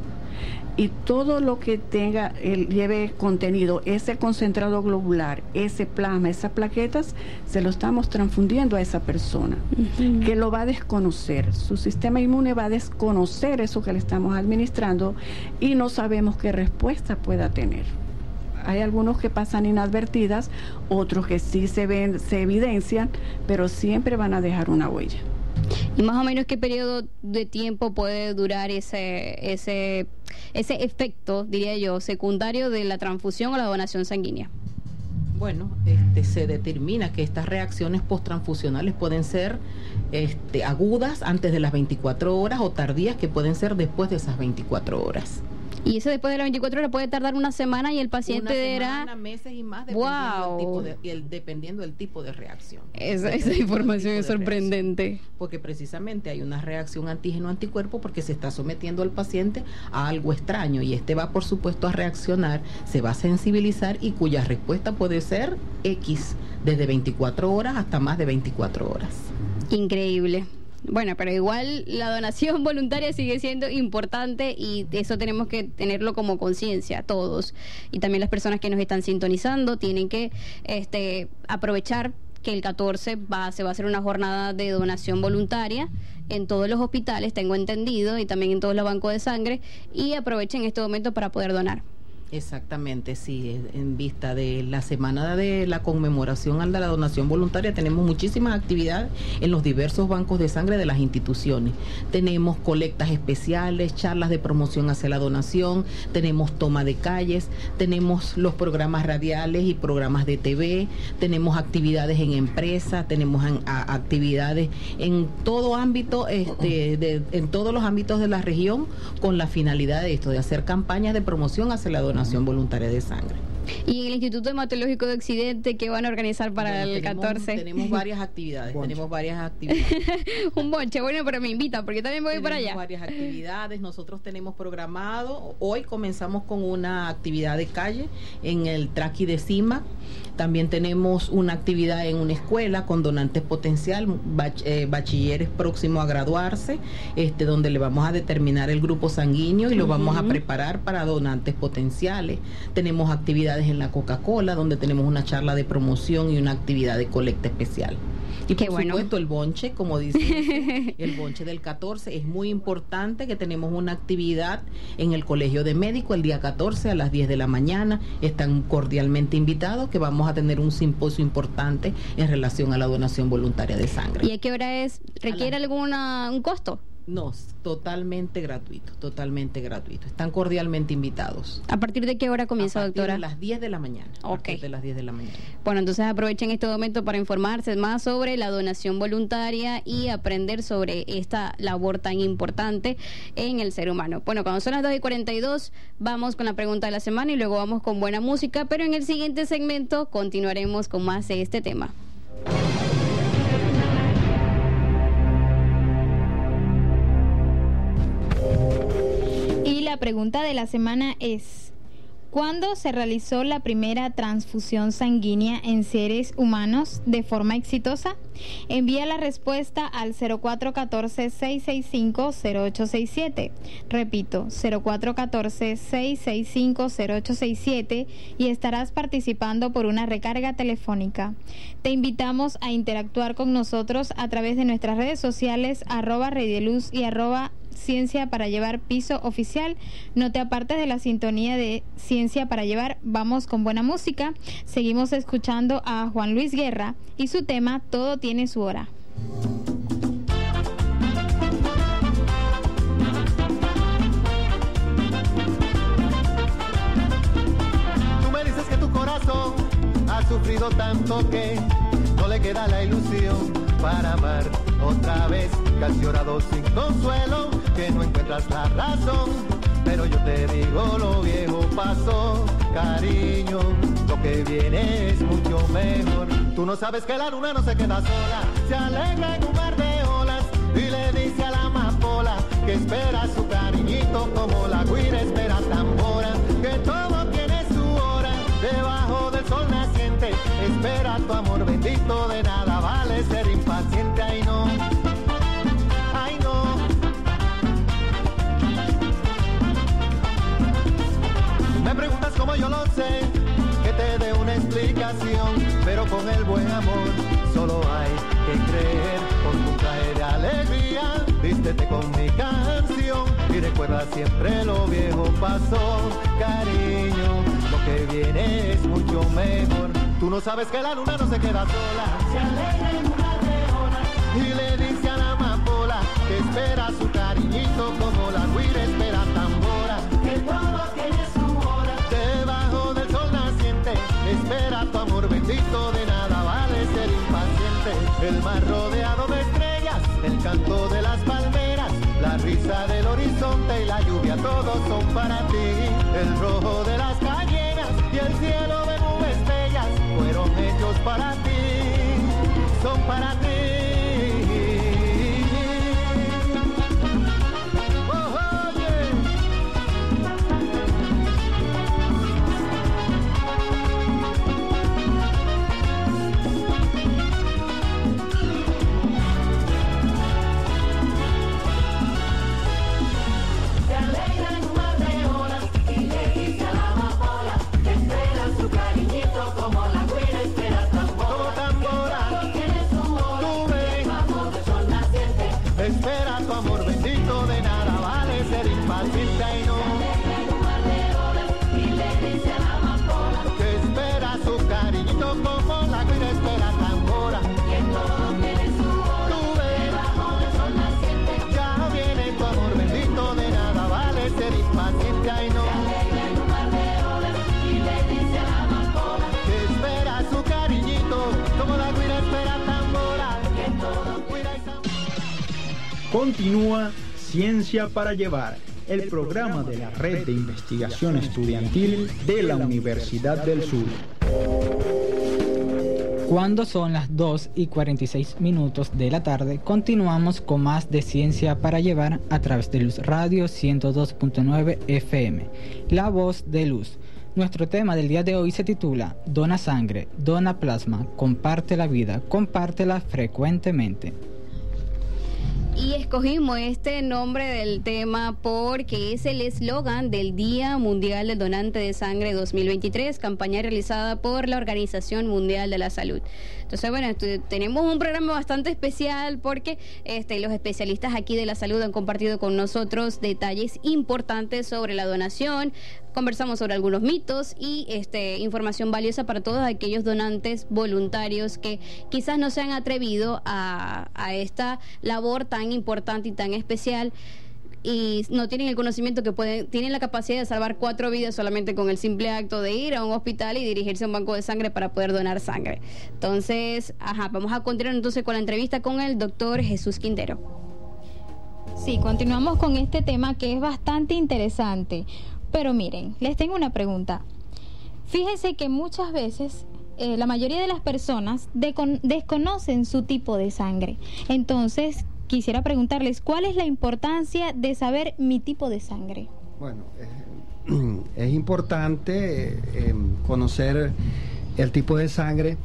Y todo lo que tenga, el, lleve contenido, ese concentrado globular, ese plasma, esas plaquetas, se lo estamos transfundiendo a esa persona, que lo va a desconocer. Su sistema inmune va a desconocer eso que le estamos administrando y no sabemos qué respuesta pueda tener. Hay algunos que pasan inadvertidas, otros que sí se ven, se evidencian, pero siempre van a dejar una huella. ¿Y más o menos qué periodo de tiempo puede durar ese, ese, ese efecto, diría yo, secundario de la transfusión o la donación sanguínea? Bueno, este, se determina que estas reacciones posttransfusionales pueden ser este, agudas antes de las 24 horas o tardías que pueden ser después de esas 24 horas. Y eso después de las 24 horas puede tardar una semana y el paciente Una era... semana, meses y más dependiendo, Wow. tipo de, el- dependiendo del tipo de reacción. Esa, información es reacción. sorprendente. Porque precisamente hay una reacción antígeno-anticuerpo porque se está sometiendo al paciente a algo extraño y este va por supuesto a reaccionar, se va a sensibilizar y cuya respuesta puede ser X, desde 24 horas hasta más de 24 horas. Increíble. Bueno, pero igual la donación voluntaria sigue siendo importante y eso tenemos que tenerlo como conciencia todos. Y también las personas que nos están sintonizando tienen que este, aprovechar que el 14 va, se va a hacer una jornada de donación voluntaria en todos los hospitales, tengo entendido, y también en todos los bancos de sangre, y aprovechen este momento para poder donar. Exactamente, sí, en vista de la semana de la conmemoración de la donación voluntaria tenemos muchísimas actividades en los diversos bancos de sangre de las instituciones. Tenemos colectas especiales, charlas de promoción hacia la donación, tenemos toma de calles, tenemos los programas radiales y programas de TV, tenemos actividades en empresa, tenemos a- actividades en todo ámbito, este, de- en todos los ámbitos de la región con la finalidad de esto, de hacer campañas de promoción hacia la donación voluntaria de sangre. Y en el Instituto Hematológico de Occidente, ¿qué van a organizar para Bueno, el tenemos- 14? Tenemos varias actividades, tenemos varias actividades. Un bonche, bueno, pero me invita, porque yo también voy para Tenemos allá. varias actividades. Nosotros tenemos programado. Hoy comenzamos con una actividad de calle en el Traqui de Cima. También tenemos una actividad en una escuela con donantes potencial, bach- eh, bachilleres próximos a graduarse, este, donde le vamos a determinar el grupo sanguíneo y lo vamos a preparar para donantes potenciales. Tenemos actividades en la Coca-Cola, donde tenemos una charla de promoción y una actividad de colecta especial. Y por bueno. supuesto el bonche, como dice el bonche del 14, es muy importante que tenemos una actividad en el Colegio de Médicos el día 14 a las 10 de la mañana. Están cordialmente invitados que vamos a tener un simposio importante en relación a la donación voluntaria de sangre. ¿Y a qué hora es? ¿Requiere alguna un costo? No, totalmente gratuito, totalmente gratuito. Están cordialmente invitados. ¿A partir de qué hora comienza, a partir doctora? de las 10 de la mañana. A partir de las 10 de la mañana. Bueno, entonces aprovechen este momento para informarse más sobre la donación voluntaria y aprender sobre esta labor tan importante en el ser humano. Bueno, cuando son las 2 y 42, vamos con la pregunta de la semana y luego vamos con buena música, pero en el siguiente segmento continuaremos con más de este tema. La pregunta de la semana es, ¿cuándo se realizó la primera transfusión sanguínea en seres humanos de forma exitosa? Envía la respuesta al 0414-665-0867. Repito, 0414-665-0867 y estarás participando por una recarga telefónica. Te invitamos a interactuar con nosotros a través de nuestras redes sociales arroba Luz y arroba Ciencia para Llevar Piso Oficial. No te apartes de la sintonía de Ciencia para Llevar. Vamos con buena música. Seguimos escuchando a Juan Luis Guerra y su tema Todo tiene su hora. Tú me dices que tu corazón ha sufrido tanto que no le queda la ilusión para amar otra vez. Que has llorado sin consuelo, que no encuentras la razón. Pero yo te digo, lo viejo pasó, cariño. Lo que viene es mucho mejor. Tú no sabes que la luna no se queda sola, se alegra en un mar de olas y le dice a la amapola que espera su cariñito como la guira espera tambora. Que todo tiene su hora debajo del sol naciente. Espera tu amor el buen amor solo hay que creer. Con tu de alegría, vístete con mi canción y recuerda siempre lo viejo pasó, cariño. Lo que viene es mucho mejor. Tú no sabes que la luna no se queda sola, se alegra en una y le dice a la amapola que espera su cariñito como la rodeado de estrellas, el canto de las palmeras, la risa del horizonte y la lluvia, todos son para ti. El rojo de las callejas y el cielo de nubes bellas fueron hechos para ti, son para ti. Continúa Ciencia para Llevar, el programa de la Red de Investigación Estudiantil de la Universidad del Sur. Cuando son las 2 y 46 minutos de la tarde, continuamos con más de Ciencia para Llevar a través de Luz Radio 102.9 FM, La Voz de Luz. Nuestro tema del día de hoy se titula Dona sangre, dona plasma, comparte la vida, compártela frecuentemente. Y escogimos este nombre del tema porque es el eslogan del Día Mundial del Donante de Sangre 2023, campaña realizada por la Organización Mundial de la Salud. Entonces, bueno, tenemos un programa bastante especial porque este, los especialistas aquí de la salud han compartido con nosotros detalles importantes sobre la donación. Conversamos sobre algunos mitos y este, información valiosa para todos aquellos donantes voluntarios que quizás no se han atrevido a esta labor tan importante y tan especial y no tienen el conocimiento que pueden, tienen la capacidad de salvar cuatro vidas solamente con el simple acto de ir a un hospital y dirigirse a un banco de sangre para poder donar sangre. Entonces, ajá, vamos a continuar entonces con la entrevista con el doctor Jesús Quintero. Sí, continuamos con este tema que es bastante interesante. Pero miren, les tengo una pregunta. Fíjense que muchas veces eh, la mayoría de las personas desconocen su tipo de sangre. Entonces, quisiera preguntarles, ¿cuál es la importancia de saber mi tipo de sangre? Bueno, eh, es importante eh, eh, conocer el tipo de sangre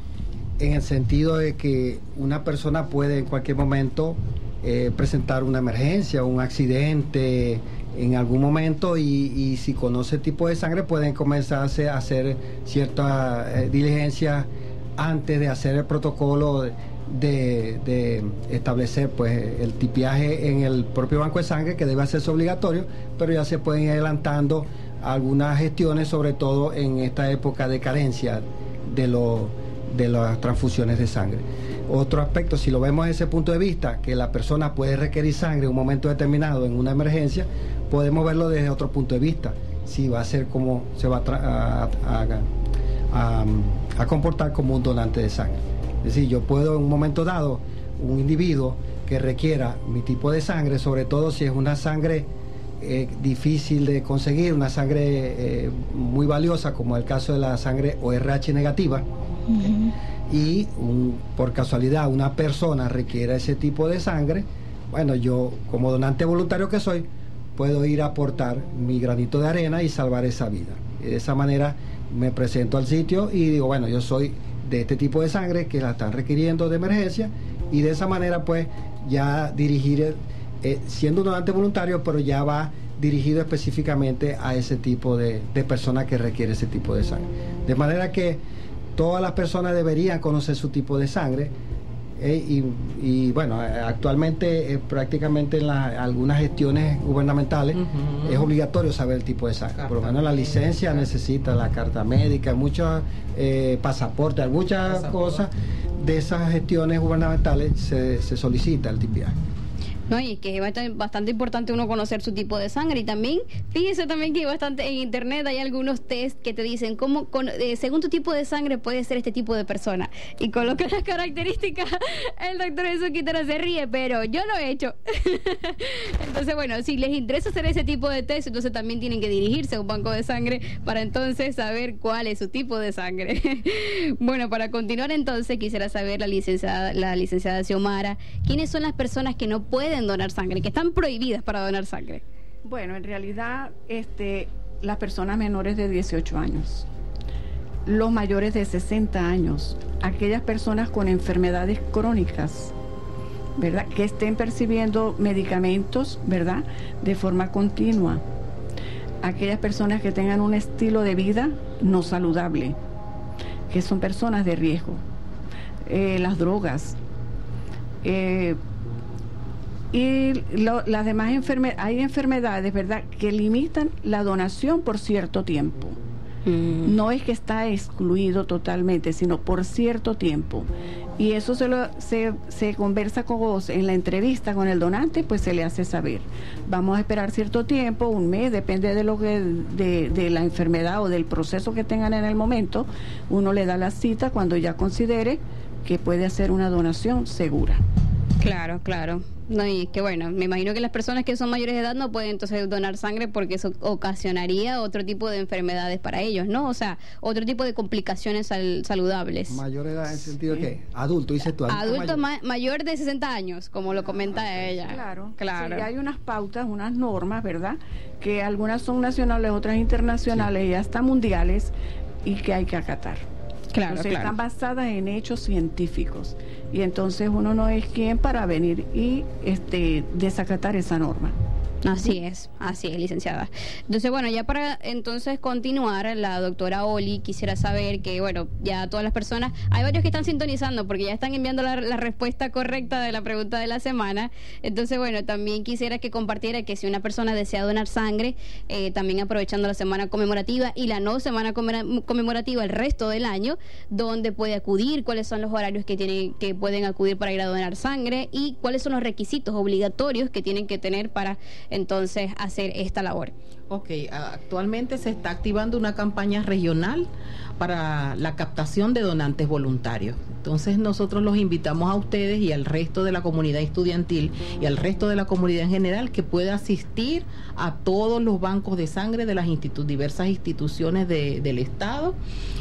en el sentido de que una persona puede en cualquier momento eh, presentar una emergencia, un accidente en algún momento y, si conoce el tipo de sangre pueden comenzarse a hacer cierta eh, diligencia antes de hacer el protocolo de establecer pues el tipiaje en el propio banco de sangre que debe hacerse obligatorio, pero ya se pueden ir adelantando algunas gestiones, sobre todo en esta época de carencia de, lo- de las transfusiones de sangre. Otro aspecto, si lo vemos desde ese punto de vista, que la persona puede requerir sangre en un momento determinado en una emergencia, podemos verlo desde otro punto de vista. Si va a ser como se va a, a comportar como un donante de sangre. Es decir, yo puedo en un momento dado, un individuo que requiera mi tipo de sangre, sobre todo si es una sangre eh, difícil de conseguir, una sangre eh, muy valiosa, como el caso de la sangre ORH negativa, y un- por casualidad una persona requiera ese tipo de sangre, bueno, yo como donante voluntario que soy, puedo ir a aportar mi granito de arena y salvar esa vida. Y de esa manera me presento al sitio y digo, bueno, yo soy de este tipo de sangre que la están requiriendo de emergencia y de esa manera pues ya dirigir, eh, siendo donante voluntario, pero ya va dirigido específicamente a ese tipo de, de persona que requiere ese tipo de sangre. De manera que todas las personas deberían conocer su tipo de sangre. Eh, y, y, bueno, eh, actualmente eh, prácticamente en la- algunas gestiones gubernamentales es obligatorio saber el tipo de sangre. Por lo menos la licencia necesita la carta médica, muchos eh, pasaportes, muchas cosas de esas gestiones gubernamentales se, se solicita el tipiaje. No, y que es bastante, importante uno conocer su tipo de sangre. Y también, fíjese también que bastante en internet hay algunos test que te dicen cómo, eh, según tu tipo de sangre, puede ser este tipo de persona. Y coloca las características. El doctor Jesús Quintana se ríe, pero yo lo he hecho. entonces, bueno, si les interesa hacer ese tipo de test, entonces también tienen que dirigirse a un banco de sangre para entonces saber cuál es su tipo de sangre. bueno, para continuar entonces, quisiera saber la licenciada, la licenciada Xiomara, ¿quiénes son las personas que no pueden donar sangre, que están prohibidas para donar sangre? Bueno, en realidad, este, las personas menores de 18 años, los mayores de 60 años, aquellas personas con enfermedades crónicas, ¿verdad? Que estén percibiendo medicamentos, ¿verdad? De forma continua. Aquellas personas que tengan un estilo de vida no saludable, que son personas de riesgo. Eh, las drogas. Eh, y lo- las demás enfermedades, hay enfermedades, ¿verdad?, que limitan la donación por cierto tiempo. No es que está excluido totalmente, sino por cierto tiempo. Y eso se, lo, se, se conversa con vos en la entrevista con el donante, pues se le hace saber. Vamos a esperar cierto tiempo, un mes, depende de lo que de, de la enfermedad o del proceso que tengan en el momento. Uno le da la cita cuando ya considere que puede hacer una donación segura. Claro, claro. No, y que bueno, me imagino que las personas que son mayores de edad no pueden entonces donar sangre porque eso ocasionaría otro tipo de enfermedades para ellos, ¿no? O sea, otro tipo de complicaciones sal- saludables. Mayor edad en el sentido que adulto, dices tú. Adulto mayor. ma- mayor de 60 años, como lo comenta ella. Claro, claro. Sí, hay unas pautas, unas normas, ¿verdad? Que algunas son nacionales, otras internacionales y hasta mundiales y que hay que acatar. Claro, Entonces, claro. están basadas en hechos científicos y entonces uno no es quien para venir y este desacatar esa norma. Así es, así es, licenciada. Entonces, bueno, ya para entonces continuar, la doctora Oli quisiera saber que, bueno, ya todas las personas, hay varios que están sintonizando porque ya están enviando la, respuesta correcta de la pregunta de la semana. Entonces, bueno, también quisiera que compartiera que si una persona desea donar sangre, eh, también aprovechando la semana conmemorativa y la no semana conmemora- conmemorativa el resto del año, donde puede acudir, cuáles son los horarios que tienen, que pueden acudir para ir a donar sangre y cuáles son los requisitos obligatorios que tienen que tener para entonces hacer esta labor. Ok, actualmente se está activando una campaña regional para la captación de donantes voluntarios. Entonces nosotros los invitamos a ustedes y al resto de la comunidad estudiantil y al resto de la comunidad en general que pueda asistir a todos los bancos de sangre de las diversas instituciones de- del Estado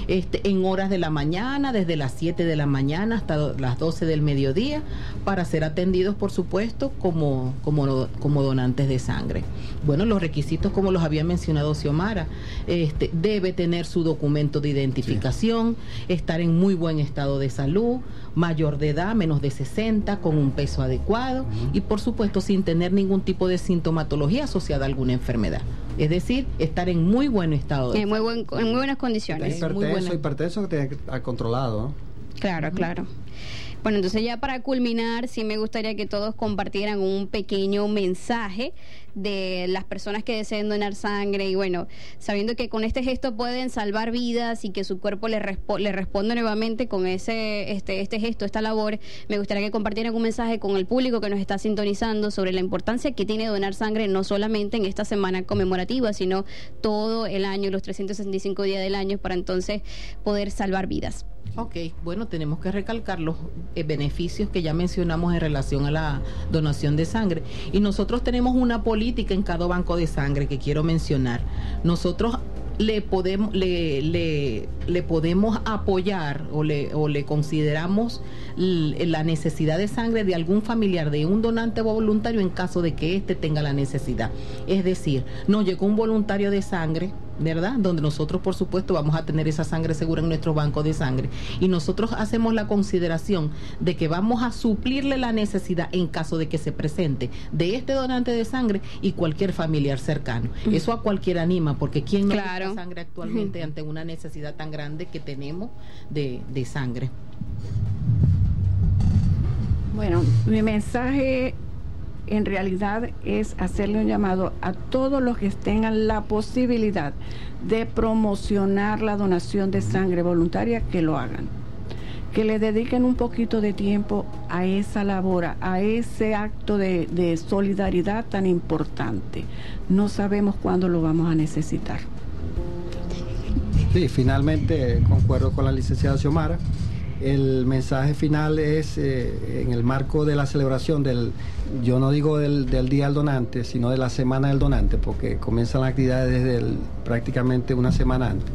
este, en horas de la mañana, desde las 7 de la mañana hasta las 12 del mediodía, para ser atendidos, por supuesto, como, como donantes de sangre. Bueno, los requisitos, como los había mencionado Xiomara, este, debe tener su documento de identificación, estar en muy buen estado de salud, mayor de edad, menos de 60, con un peso adecuado y, por supuesto, sin tener ningún tipo de sintomatología asociada a alguna enfermedad. Es decir, estar en muy buen estado de En muy, buen, en muy buenas condiciones. Hipertenso, hipertenso que tiene que estar controlado, ¿no? Claro, claro. Bueno, entonces ya para culminar, sí me gustaría que todos compartieran un pequeño mensaje de las personas que deseen donar sangre y bueno, sabiendo que con este gesto pueden salvar vidas y que su cuerpo le, respo- le responde nuevamente con ese este, este gesto, esta labor, me gustaría que compartieran un mensaje con el público que nos está sintonizando sobre la importancia que tiene donar sangre no solamente en esta semana conmemorativa, sino todo el año, los 365 días del año, para entonces poder salvar vidas. Ok, bueno, tenemos que recalcar los eh, beneficios que ya mencionamos en relación a la donación de sangre. Y nosotros tenemos una política en cada banco de sangre que quiero mencionar. Nosotros le podemos, le, le, le podemos apoyar o le, o le consideramos la necesidad de sangre de algún familiar de un donante voluntario en caso de que éste tenga la necesidad. Es decir, nos llegó un voluntario de sangre, ¿verdad? Donde nosotros, por supuesto, vamos a tener esa sangre segura en nuestro banco de sangre. Y nosotros hacemos la consideración de que vamos a suplirle la necesidad en caso de que se presente de este donante de sangre y cualquier familiar cercano. Eso a cualquiera anima, porque ¿quién no Claro. busca sangre actualmente ante una necesidad tan grande que tenemos de, de sangre? Bueno, mi mensaje en realidad es hacerle un llamado a todos los que tengan la posibilidad de promocionar la donación de sangre voluntaria que lo hagan. que le dediquen un poquito de tiempo a esa labor, a ese acto de, solidaridad tan importante. No sabemos cuándo lo vamos a necesitar. Sí, finalmente concuerdo con la licenciada Xiomara. El mensaje final es eh, en el marco de la celebración del, yo no digo del, Día del Donante, sino de la Semana del Donante, porque comienzan las actividades desde prácticamente una semana antes,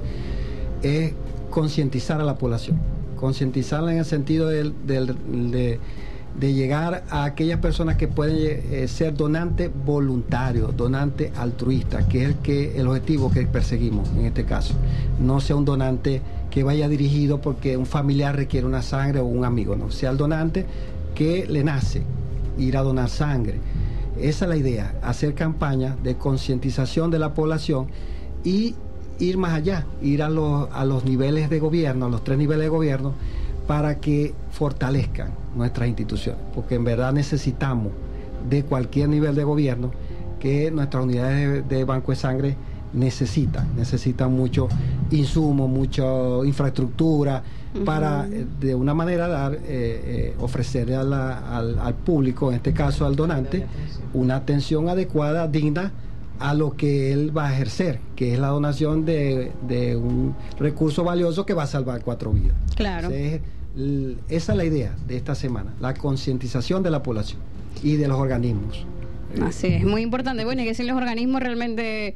es concientizar a la población, concientizarla en el sentido de, de llegar a aquellas personas que pueden eh, ser donantes voluntarios, donantes altruistas, que es el, que, el objetivo que perseguimos en este caso. No sea un donante que vaya dirigido porque un familiar requiere una sangre o un amigo, no, sea el donante que le nace ir a donar sangre. Esa es la idea, hacer campañas de concientización de la población y ir más allá, ir a los, a los niveles de gobierno, a los tres niveles de gobierno, para que fortalezcan nuestras instituciones, porque en verdad necesitamos de cualquier nivel de gobierno que nuestras unidades de, de banco de sangre necesitan, necesitan mucho insumo, mucha infraestructura para eh, de una manera dar, eh, eh, ofrecerle a la- al, al público, en este caso al donante, una atención adecuada, digna a lo que él va a ejercer, que es la donación de, de un recurso valioso que va a salvar cuatro vidas. Claro. Ese es el- esa es la idea de esta semana, la concientización de la población y de los organismos. Así es, muy importante. Bueno, y que sin los organismos realmente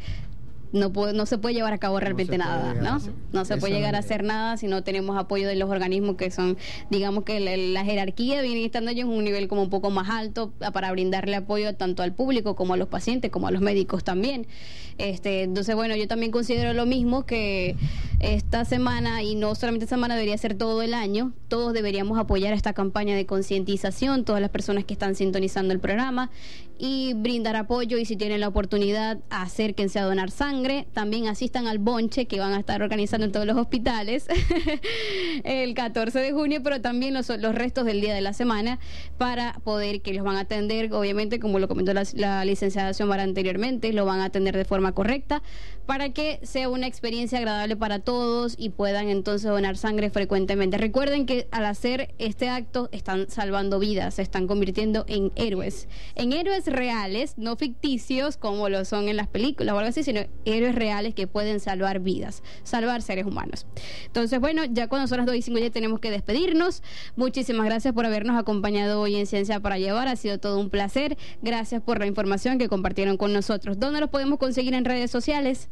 no, puede- no se puede llevar a cabo realmente nada, ¿no? No se puede llegar a hacer nada si no tenemos apoyo de los organismos que son, digamos que la, la jerarquía viene estando ellos en un nivel como un poco más alto a- para brindarle apoyo tanto al público como a los pacientes, como a los médicos también. Este, entonces, bueno, yo también considero lo mismo que esta semana, y no solamente esta semana, debería ser todo el año, todos deberíamos apoyar esta campaña de concientización, todas las personas que están sintonizando el programa y brindar apoyo y si tienen la oportunidad acérquense a donar sangre, también asistan al bonche que van a estar organizando en todos los hospitales el 14 de junio, pero también los, los restos del día de la semana para poder que los van a atender, obviamente como lo comentó la, la licenciada Xiomara anteriormente, lo van a atender de forma correcta para que sea una experiencia agradable para todos y puedan entonces donar sangre frecuentemente. Recuerden que al hacer este acto están salvando vidas, se están convirtiendo en héroes, en héroes reales, no ficticios como lo son en las películas o algo así, sino héroes reales que pueden salvar vidas, salvar seres humanos. Entonces, bueno, ya cuando son las 2 y 5 ya tenemos que despedirnos. Muchísimas gracias por habernos acompañado hoy en Ciencia para Llevar, ha sido todo un placer. Gracias por la información que compartieron con nosotros. ¿Dónde los podemos conseguir en redes sociales?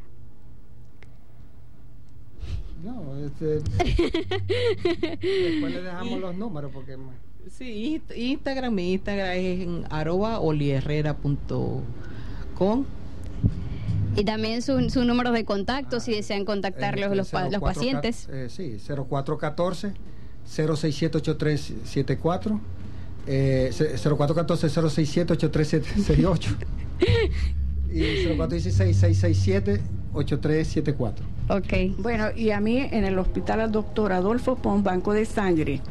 No, este, después le dejamos los números porque Sí, Inst- Instagram, mi Instagram es en arroba olierrera.com. Y también su, su número de contacto si desean contactarlos los, pa- los 04 pacientes. Eh, sí, 0414 067 8374 eh, ce- 0414 067 8368 y 0416 667 8374. Ok. Bueno, y a mí en el hospital al doctor Adolfo Pon, Banco de Sangre.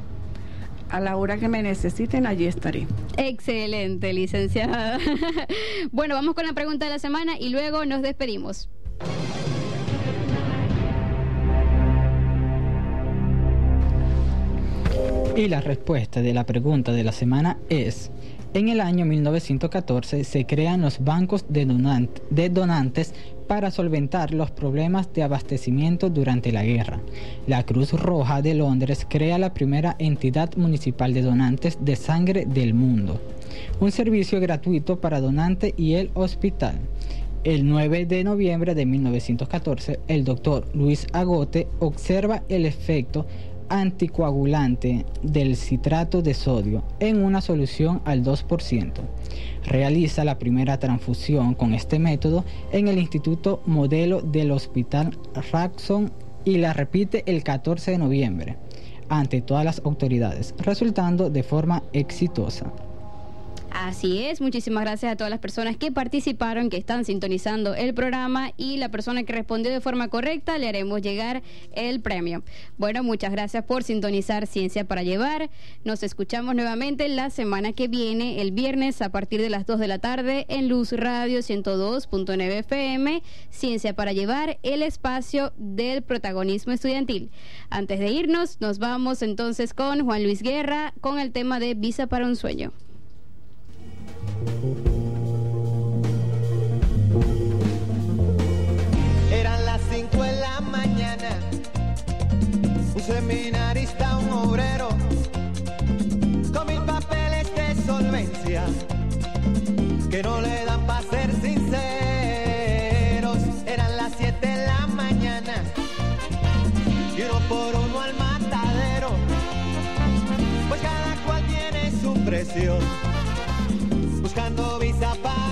A la hora que me necesiten, allí estaré. Excelente, licenciada. bueno, vamos con la pregunta de la semana y luego nos despedimos. Y la respuesta de la pregunta de la semana es, en el año 1914 se crean los bancos de, donant- de donantes para solventar los problemas de abastecimiento durante la guerra. La Cruz Roja de Londres crea la primera entidad municipal de donantes de sangre del mundo, un servicio gratuito para donante y el hospital. El 9 de noviembre de 1914, el doctor Luis Agote observa el efecto anticoagulante del citrato de sodio en una solución al 2%. Realiza la primera transfusión con este método en el Instituto Modelo del Hospital Raxon y la repite el 14 de noviembre ante todas las autoridades, resultando de forma exitosa. Así es, muchísimas gracias a todas las personas que participaron, que están sintonizando el programa y la persona que respondió de forma correcta le haremos llegar el premio. Bueno, muchas gracias por sintonizar Ciencia para Llevar. Nos escuchamos nuevamente la semana que viene, el viernes a partir de las 2 de la tarde en Luz Radio 102.9 FM, Ciencia para Llevar, el espacio del protagonismo estudiantil. Antes de irnos, nos vamos entonces con Juan Luis Guerra con el tema de Visa para un Sueño. Eran las 5 de la mañana, un seminarista, un obrero, con mil papeles de solvencia, que no le dan para ser sinceros. Eran las 7 de la mañana, y uno por uno al matadero, pues cada cual tiene su presión, buscando visa para